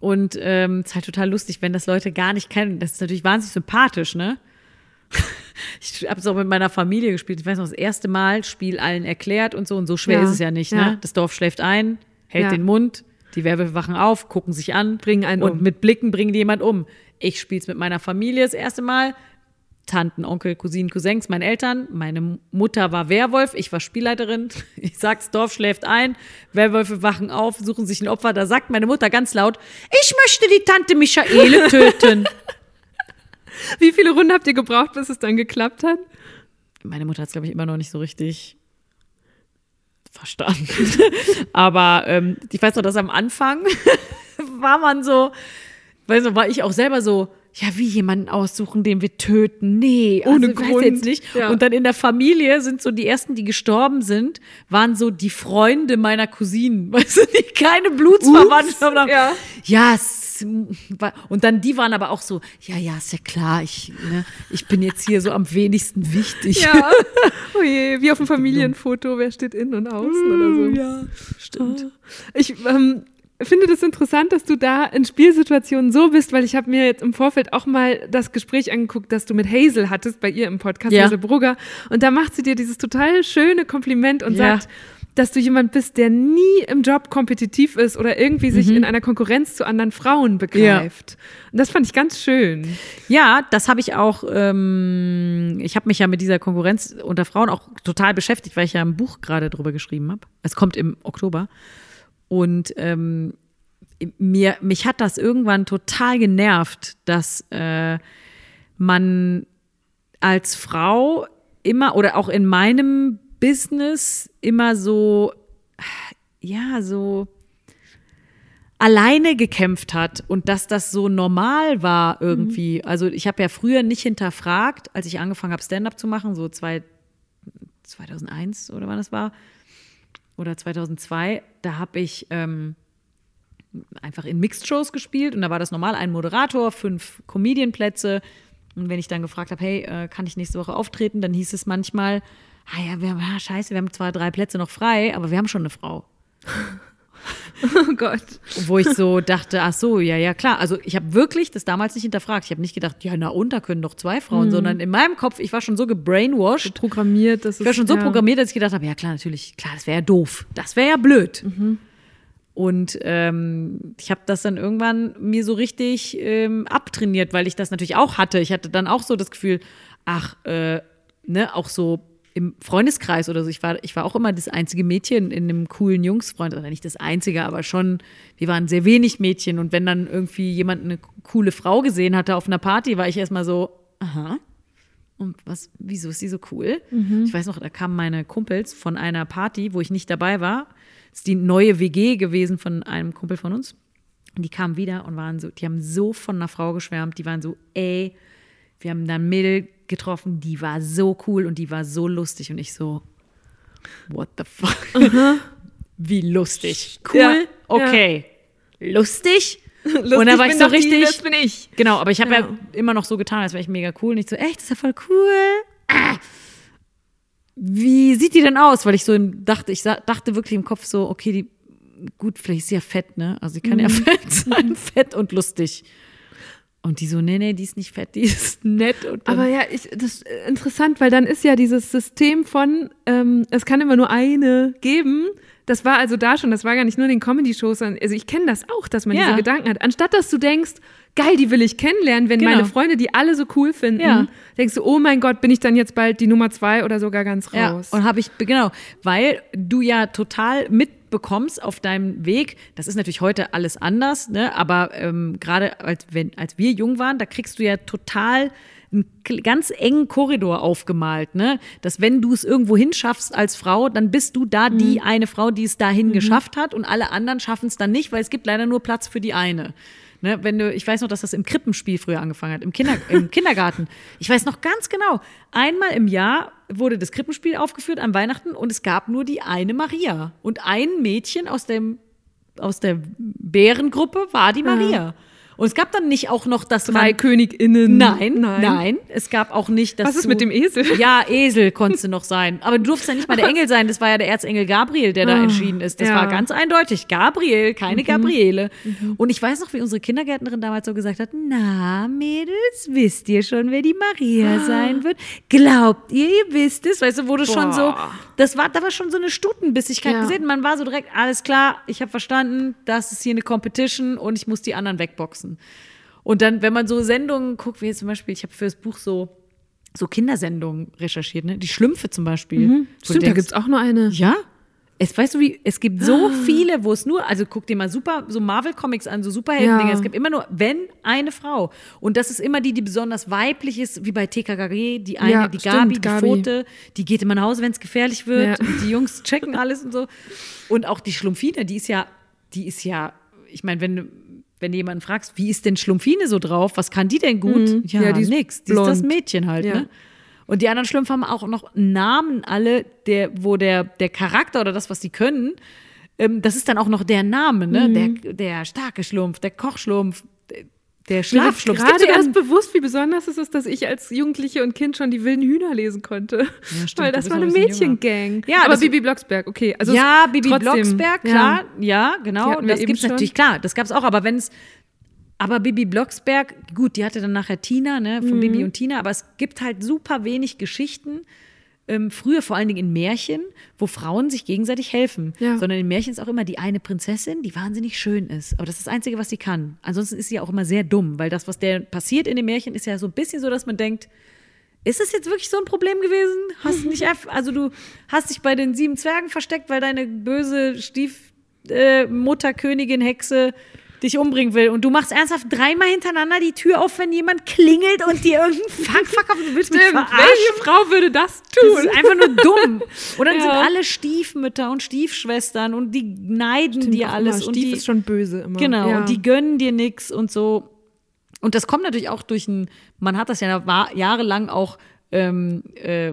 Und ähm, es ist halt total lustig, wenn das Leute gar nicht kennen. Das ist natürlich wahnsinnig sympathisch, ne? [LAUGHS] Ich habe es auch mit meiner Familie gespielt. Ich weiß noch, das erste Mal, Spiel allen erklärt und so. Und so schwer Ja, ist es ja nicht, ja. ne? Das Dorf schläft ein, hält den Mund, die Werwölfe wachen auf, gucken sich an. Bringen einen Und um. mit Blicken bringen die jemand um. Ich spiele es mit meiner Familie das erste Mal. Tanten, Onkel, Cousinen, Cousins, meine Eltern. Meine Mutter war Werwolf, ich war Spielleiterin. [LAUGHS] Ich sag's, Dorf schläft ein, Werwölfe wachen auf, suchen sich ein Opfer. Da sagt meine Mutter ganz laut, ich möchte die Tante Michaele [LAUGHS] töten. Wie viele Runden habt ihr gebraucht, bis es dann geklappt hat? meine Mutter hat es, glaube ich, immer noch nicht so richtig verstanden. [LAUGHS] Aber ähm, ich weiß noch, dass am Anfang [LAUGHS] war man so, weiß noch, war ich auch selber so, ja, wie jemanden aussuchen, den wir töten. Nee, Ohne also, weiß Grund. jetzt nicht. Ja. Und dann in der Familie sind so die ersten, die gestorben sind, waren so die Freunde meiner Cousinen, [LAUGHS] weißt du, die keine Blutsverwandtschaft haben. ja. Ja, war- und dann die waren aber auch so, ja, ja, ist ja klar, ich, ne, ich bin jetzt hier so am wenigsten wichtig. Ja. [LAUGHS] Oh je, wie auf dem Familienfoto, wer steht innen und außen oder so. Ja, stimmt. Ich ähm, finde das interessant, dass du da in Spielsituationen so bist, weil ich habe mir jetzt im Vorfeld auch mal das Gespräch angeguckt, das du mit Hazel hattest bei ihr im Podcast, Ja. Hazel Brugger. Und da macht sie dir dieses total schöne Kompliment und Ja. sagt, dass du jemand bist, der nie im Job kompetitiv ist oder irgendwie sich Mhm. in einer Konkurrenz zu anderen Frauen begreift. Und das fand ich ganz schön. Ja, das habe ich auch, ähm, ich habe mich ja mit dieser Konkurrenz unter Frauen auch total beschäftigt, weil ich ja ein Buch gerade drüber geschrieben habe. Es kommt im Oktober. Und ähm, mir, mich hat das irgendwann total genervt, dass äh, man als Frau immer oder auch in meinem Business immer so, ja, so alleine gekämpft hat und dass das so normal war irgendwie. Also ich habe ja früher nicht hinterfragt, als ich angefangen habe, Stand-up zu machen, so zwei, 2001 oder wann das war, oder 2002, da habe ich ähm, einfach in Mixed-Shows gespielt und da war das normal, ein Moderator, fünf Comedian-Plätze. Und wenn ich dann gefragt habe, hey, äh, kann ich nächste Woche auftreten, dann hieß es manchmal, ah ja, wir haben, ah, scheiße, wir haben zwar drei Plätze noch frei, aber wir haben schon eine Frau. [LAUGHS] Oh Gott. Wo ich so dachte, ach so, ja, ja, klar. Also ich habe wirklich das damals nicht hinterfragt. Ich habe nicht gedacht, ja, na und, da können doch zwei Frauen, sondern in meinem Kopf, ich war schon so gebrainwashed. Programmiert, das ist Ich war schon so ja. programmiert, dass ich gedacht habe, ja klar, natürlich, klar, das wäre ja doof. Das wäre ja blöd. Und ähm, ich habe das dann irgendwann mir so richtig ähm, abtrainiert, weil ich das natürlich auch hatte. Ich hatte dann auch so das Gefühl, ach, äh, ne, auch so im Freundeskreis oder so. Ich war, ich war auch immer das einzige Mädchen in einem coolen Jungsfreund, oder nicht das einzige, aber schon, wir waren sehr wenig Mädchen. Und wenn dann irgendwie jemand eine coole Frau gesehen hatte auf einer Party, war ich erstmal so, aha, und was, wieso ist die so cool? Ich weiß noch, da kamen meine Kumpels von einer Party, wo ich nicht dabei war. Das ist die neue WG gewesen von einem Kumpel von uns. Und die kamen wieder und waren so, die haben so von einer Frau geschwärmt, die waren so, ey, wir haben dann ein Mädel getroffen, die war so cool und die war so lustig. Und ich so, what the fuck? Wie lustig. Cool, Ja, okay. Lustig? [LAUGHS] Lustig und dann war ich so doch die, richtig. das bin ich. Genau, aber ich habe ja. Ja. immer noch so getan, als wäre ich mega cool. Nicht so, echt, das ist ja voll cool. Ah. Wie sieht die denn aus? Weil ich so dachte, ich dachte wirklich im Kopf so, okay, die, gut, vielleicht ist sie ja fett, ne? Also sie kann ja [LAUGHS] fett sein, fett und lustig. Und die so, nee, nee, die ist nicht fett, die ist [LAUGHS] nett. Aber ja, ich, das ist interessant, weil dann ist ja dieses System von, ähm, es kann immer nur eine geben. Das war also da schon, das war gar nicht nur in den Comedy-Shows, sondern also ich kenne das auch, dass man Ja. diese Gedanken hat. Anstatt dass du denkst, geil, die will ich kennenlernen, wenn Genau. meine Freunde die alle so cool finden, Ja. denkst du, oh mein Gott, bin ich dann jetzt bald die Nummer zwei oder sogar ganz Ja, raus. und habe ich, genau, weil du ja total mitbekommst auf deinem Weg, das ist natürlich heute alles anders, ne? aber ähm, gerade als, wenn, als wir jung waren, da kriegst du ja total einen ganz engen Korridor aufgemalt, ne? Dass wenn du es irgendwo hinschaffst als Frau, dann bist du da die eine Frau, die es dahin geschafft hat und alle anderen schaffen es dann nicht, weil es gibt leider nur Platz für die eine. Ne, wenn du, ich weiß noch, dass das im Krippenspiel früher angefangen hat, im, Kinder, im Kindergarten. Ich weiß noch ganz genau, einmal im Jahr wurde das Krippenspiel aufgeführt an Weihnachten und es gab nur die eine Maria. Und ein Mädchen aus, dem, aus der Bärengruppe war die Maria. Und es gab dann nicht auch noch das Drei man, KönigInnen. Nein, nein, Es gab auch nicht das. Was ist mit dem Esel? Ja, Esel konntest du noch sein. Aber du durfst ja nicht mal der Engel sein. Das war ja der Erzengel Gabriel, der da entschieden ist. Das Ah, ja. Mhm. war ganz eindeutig. Gabriel, keine Gabriele. Und ich weiß noch, wie unsere Kindergärtnerin damals so gesagt hat: Na, Mädels, wisst ihr schon, wer die Maria Ah. sein wird? Glaubt ihr, ihr wisst es? Weißt du, wurde schon so. Das war, da war schon so eine Stutenbissigkeit Ja. gesehen. Man war so direkt, alles klar, ich habe verstanden, das ist hier eine Competition und ich muss die anderen wegboxen. Und dann, wenn man so Sendungen guckt, wie jetzt zum Beispiel, ich habe für das Buch so, so Kindersendungen recherchiert, ne? Die Schlümpfe zum Beispiel. Mhm. Stimmt, da gibt's auch nur eine. Ja? Es, weißt du wie, es gibt so viele, wo es nur, also guck dir mal super, so Marvel-Comics an, so Superhelden-Dinger. Ja. Es gibt immer nur, wenn, eine Frau. Und das ist immer die, die besonders weiblich ist, wie bei TKKG, die eine, Ja, die stimmt, Gabi, die Gabi. Pfote, die geht immer nach Hause, wenn es gefährlich wird. Ja. Die Jungs checken alles und so. Und auch die Schlumpfine, die ist ja, die ist ja, ich meine, wenn du, wenn du jemanden fragst, wie ist denn Schlumpfine so drauf, was kann die denn gut? Ja, Mhm. Ja, die ist nix. Die ist das blond. Mädchen halt, Ja. ne? Und die anderen Schlümpfe haben auch noch Namen alle, der, wo der, der Charakter oder das, was sie können, ähm, das ist dann auch noch der Name, ne? Mhm. Der, der starke Schlumpf, der Kochschlumpf, der, der Mir wird Schlafschlumpf. Es gibt erst bewusst, wie besonders es ist, dass ich als Jugendliche und Kind schon die wilden Hühner lesen konnte. [LAUGHS] stimmt, Weil das war eine ein Mädchengang. Ja, aber Bibi Blocksberg, okay. Also ja, es- Bibi trotzdem, Blocksberg, ja. klar, ja, Die genau. Das gibt's schon. natürlich, klar, das gab's auch, aber wenn es aber Bibi Blocksberg, gut, die hatte dann nachher Tina, ne, von Mhm. Bibi und Tina, aber es gibt halt super wenig Geschichten, ähm, früher vor allen Dingen in Märchen, wo Frauen sich gegenseitig helfen. Ja. Sondern in Märchen ist auch immer die eine Prinzessin, die wahnsinnig schön ist. Aber das ist das Einzige, was sie kann. Ansonsten ist sie auch immer sehr dumm, weil das, was der passiert in den Märchen, ist ja so ein bisschen so, dass man denkt, ist das jetzt wirklich so ein Problem gewesen? Hast du nicht also du hast dich bei den sieben Zwergen versteckt, weil deine böse Stiefmutter, äh, Hexe dich umbringen will und du machst ernsthaft dreimal hintereinander die Tür auf, wenn jemand klingelt und dir irgendeinen [LAUGHS] Fuck verkauft. Du willst mich Stimmt, verarschen. welche Frau würde das Das tun? ist einfach nur dumm. Und dann [LAUGHS] Ja. sind alle Stiefmütter und Stiefschwestern und die neiden dir Auch alles. immer, und Stief die, ist schon böse immer. Genau, ja. und die gönnen dir nichts und so. Und das kommt natürlich auch durch ein, man hat das ja jahrelang auch ähm, äh,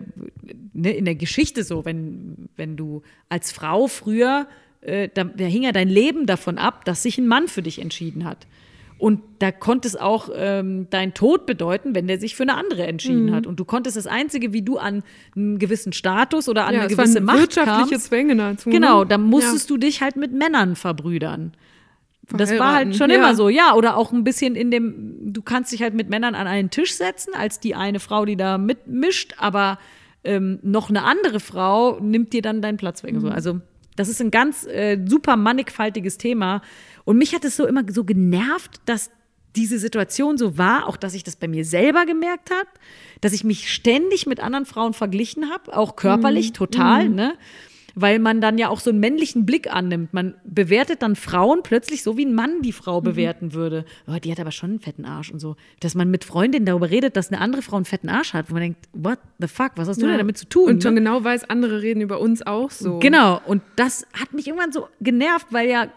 ne, in der Geschichte so, wenn, wenn du als Frau früher, äh, da, da hing ja dein Leben davon ab, dass sich ein Mann für dich entschieden hat. Und da konnte es auch ähm, dein Tod bedeuten, wenn der sich für eine andere entschieden Mhm. hat. Und du konntest das Einzige, wie du an einen gewissen Status oder an Ja, eine gewisse Macht wirtschaftliche kamst, Zwänge dazu. ne? Genau, da musstest du dich halt mit Männern verbrüdern. Das war halt schon ja. immer so, ja. Oder auch ein bisschen in dem, du kannst dich halt mit Männern an einen Tisch setzen, als die eine Frau, die da mitmischt, aber ähm, noch eine andere Frau nimmt dir dann deinen Platz weg. Mhm. So. Also, das ist ein ganz äh, super mannigfaltiges Thema. Und mich hat es so immer so genervt, dass diese Situation so war, auch dass ich das bei mir selber gemerkt habe, dass ich mich ständig mit anderen Frauen verglichen habe, auch körperlich, total, ne? Weil man dann ja auch so einen männlichen Blick annimmt. Man bewertet dann Frauen plötzlich so, wie ein Mann die Frau bewerten würde. Oh, die hat aber schon einen fetten Arsch und so. Dass man mit Freundinnen darüber redet, dass eine andere Frau einen fetten Arsch hat, wo man denkt, what the fuck, was hast du Ja. denn damit zu tun? Und schon ne? genau weiß, andere reden über uns auch so. Genau, und das hat mich irgendwann so genervt, weil ja,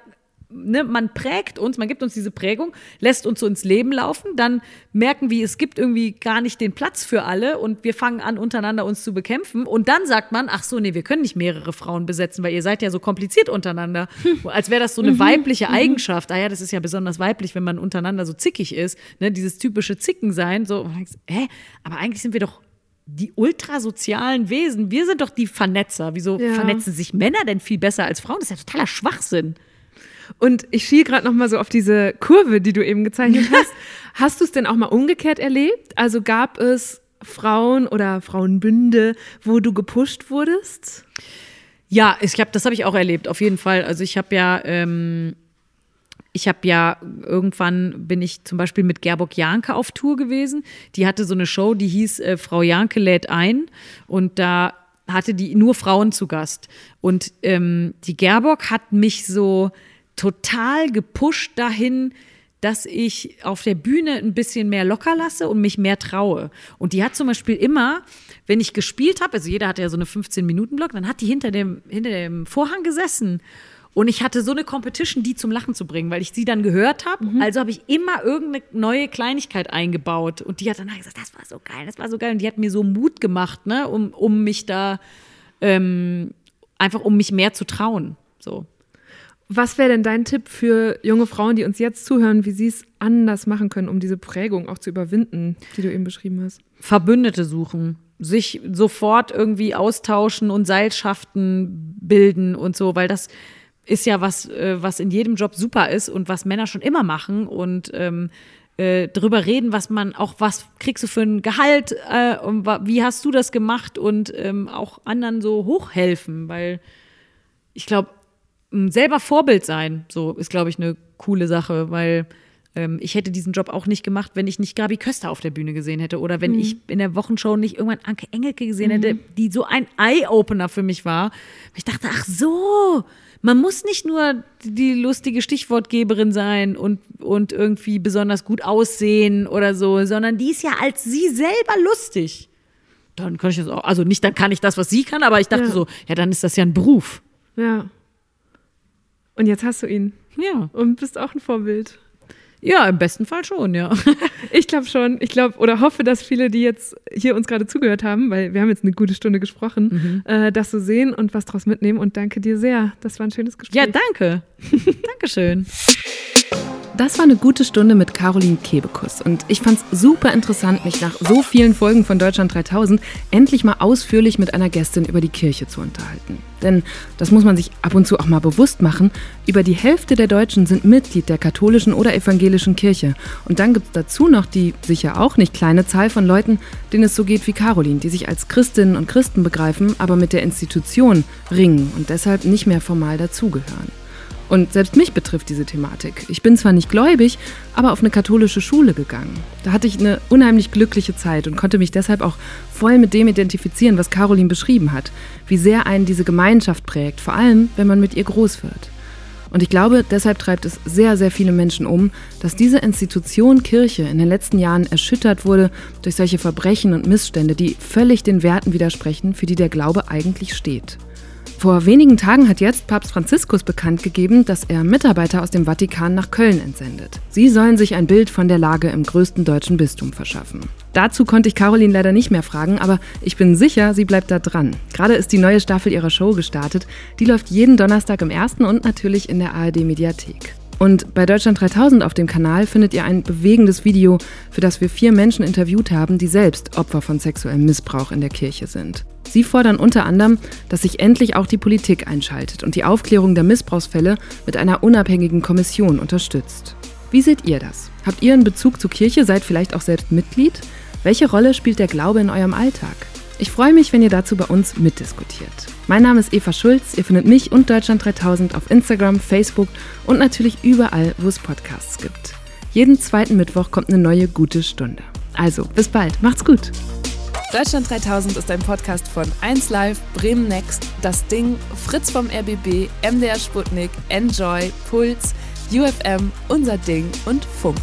ne, man prägt uns, man gibt uns diese Prägung, lässt uns so ins Leben laufen, dann merken wir, es gibt irgendwie gar nicht den Platz für alle und wir fangen an, untereinander uns zu bekämpfen. Und dann sagt man, ach so, nee, wir können nicht mehrere Frauen besetzen, weil ihr seid ja so kompliziert untereinander. Als wäre das so eine weibliche Eigenschaft. Ah ja, das ist ja besonders weiblich, wenn man untereinander so zickig ist, ne, dieses typische Zickensein. So, und du denkst, hä, aber eigentlich sind wir doch die ultrasozialen Wesen, wir sind doch die Vernetzer. Wieso Ja. vernetzen sich Männer denn viel besser als Frauen? Das ist ja totaler Schwachsinn. Und ich schiel gerade noch mal so auf diese Kurve, die du eben gezeichnet hast. hast du es denn auch mal umgekehrt erlebt? Also gab es Frauen oder Frauenbünde, wo du gepusht wurdest? Ja, ich hab, das habe ich auch erlebt, auf jeden Fall. Also ich habe ja, ähm, ich habe ja irgendwann bin ich zum Beispiel mit Gerburg Janke auf Tour gewesen. Die hatte so eine Show, die hieß äh, Frau Janke lädt ein und da hatte die nur Frauen zu Gast. Und ähm, die Gerburg hat mich so total gepusht dahin, dass ich auf der Bühne ein bisschen mehr locker lasse und mich mehr traue. Und die hat zum Beispiel immer, wenn ich gespielt habe, also jeder hatte ja so eine 15-Minuten-Block, dann hat die hinter dem, hinter dem Vorhang gesessen. Und ich hatte so eine Competition, die zum Lachen zu bringen, weil ich sie dann gehört habe. Also habe ich immer irgendeine neue Kleinigkeit eingebaut. Und die hat dann gesagt, das war so geil, das war so geil. Und die hat mir so Mut gemacht, ne, um, um mich da, ähm, einfach um mich mehr zu trauen. So. Was wäre denn dein Tipp für junge Frauen, die uns jetzt zuhören, wie sie es anders machen können, um diese Prägung auch zu überwinden, die du eben beschrieben hast? Verbündete suchen, sich sofort irgendwie austauschen und Seilschaften bilden und so, weil das ist ja was, äh, was in jedem Job super ist und was Männer schon immer machen und ähm, äh, drüber reden, was man auch, was kriegst du für ein Gehalt äh, und wie hast du das gemacht und ähm, auch anderen so hochhelfen, weil ich glaube, selber Vorbild sein, so ist, glaube ich, eine coole Sache, weil ähm, ich hätte diesen Job auch nicht gemacht, wenn ich nicht Gabi Köster auf der Bühne gesehen hätte oder wenn ich in der Wochenshow nicht irgendwann Anke Engelke gesehen hätte, die so ein Eye-Opener für mich war. Ich dachte, ach so, man muss nicht nur die lustige Stichwortgeberin sein und, und irgendwie besonders gut aussehen oder so, sondern die ist ja als sie selber lustig. Dann kann ich das auch, also nicht, dann kann ich das, was sie kann, aber ich dachte Ja. so, ja, dann ist das ja ein Beruf. Ja. Und jetzt hast du ihn Ja. und bist auch ein Vorbild. Ja, im besten Fall schon, ja. [LAUGHS] Ich glaube schon. Ich glaube oder hoffe, dass viele, die jetzt hier uns gerade zugehört haben, weil wir haben jetzt eine gute Stunde gesprochen, äh, das so sehen und was draus mitnehmen. Und danke dir sehr. Das war ein schönes Gespräch. Ja, danke. [LAUGHS] Dankeschön. Das war eine gute Stunde mit Caroline Kebekus und ich fand es super interessant, mich nach so vielen Folgen von Deutschland 3000 endlich mal ausführlich mit einer Gästin über die Kirche zu unterhalten. Denn, das muss man sich ab und zu auch mal bewusst machen, über die Hälfte der Deutschen sind Mitglied der katholischen oder evangelischen Kirche. Und dann gibt es dazu noch die sicher auch nicht kleine Zahl von Leuten, denen es so geht wie Caroline, die sich als Christinnen und Christen begreifen, aber mit der Institution ringen und deshalb nicht mehr formal dazugehören. Und selbst mich betrifft diese Thematik. Ich bin zwar nicht gläubig, aber auf eine katholische Schule gegangen. Da hatte ich eine unheimlich glückliche Zeit und konnte mich deshalb auch voll mit dem identifizieren, was Caroline beschrieben hat. Wie sehr einen diese Gemeinschaft prägt, vor allem wenn man mit ihr groß wird. Und ich glaube, deshalb treibt es sehr, sehr viele Menschen um, dass diese Institution Kirche in den letzten Jahren erschüttert wurde durch solche Verbrechen und Missstände, die völlig den Werten widersprechen, für die der Glaube eigentlich steht. Vor wenigen Tagen hat jetzt Papst Franziskus bekannt gegeben, dass er Mitarbeiter aus dem Vatikan nach Köln entsendet. Sie sollen sich ein Bild von der Lage im größten deutschen Bistum verschaffen. Dazu konnte ich Caroline leider nicht mehr fragen, aber ich bin sicher, sie bleibt da dran. Gerade ist die neue Staffel ihrer Show gestartet. Die läuft jeden Donnerstag im ersten und natürlich in der ARD Mediathek. Und bei Deutschland 3000 auf dem Kanal findet ihr ein bewegendes Video, für das wir vier Menschen interviewt haben, die selbst Opfer von sexuellem Missbrauch in der Kirche sind. Sie fordern unter anderem, dass sich endlich auch die Politik einschaltet und die Aufklärung der Missbrauchsfälle mit einer unabhängigen Kommission unterstützt. Wie seht ihr das? Habt ihr einen Bezug zur Kirche? Seid vielleicht auch selbst Mitglied? Welche Rolle spielt der Glaube in eurem Alltag? Ich freue mich, wenn ihr dazu bei uns mitdiskutiert. Mein Name ist Eva Schulz. Ihr findet mich und Deutschland 3000 auf Instagram, Facebook und natürlich überall, wo es Podcasts gibt. Jeden zweiten Mittwoch kommt eine neue gute Stunde. Also, bis bald. Macht's gut. Deutschland 3000 ist ein Podcast von 1Live, Bremen Next, Das Ding, Fritz vom RBB, MDR Sputnik, Enjoy, Puls, UFM, Unser Ding und Funk.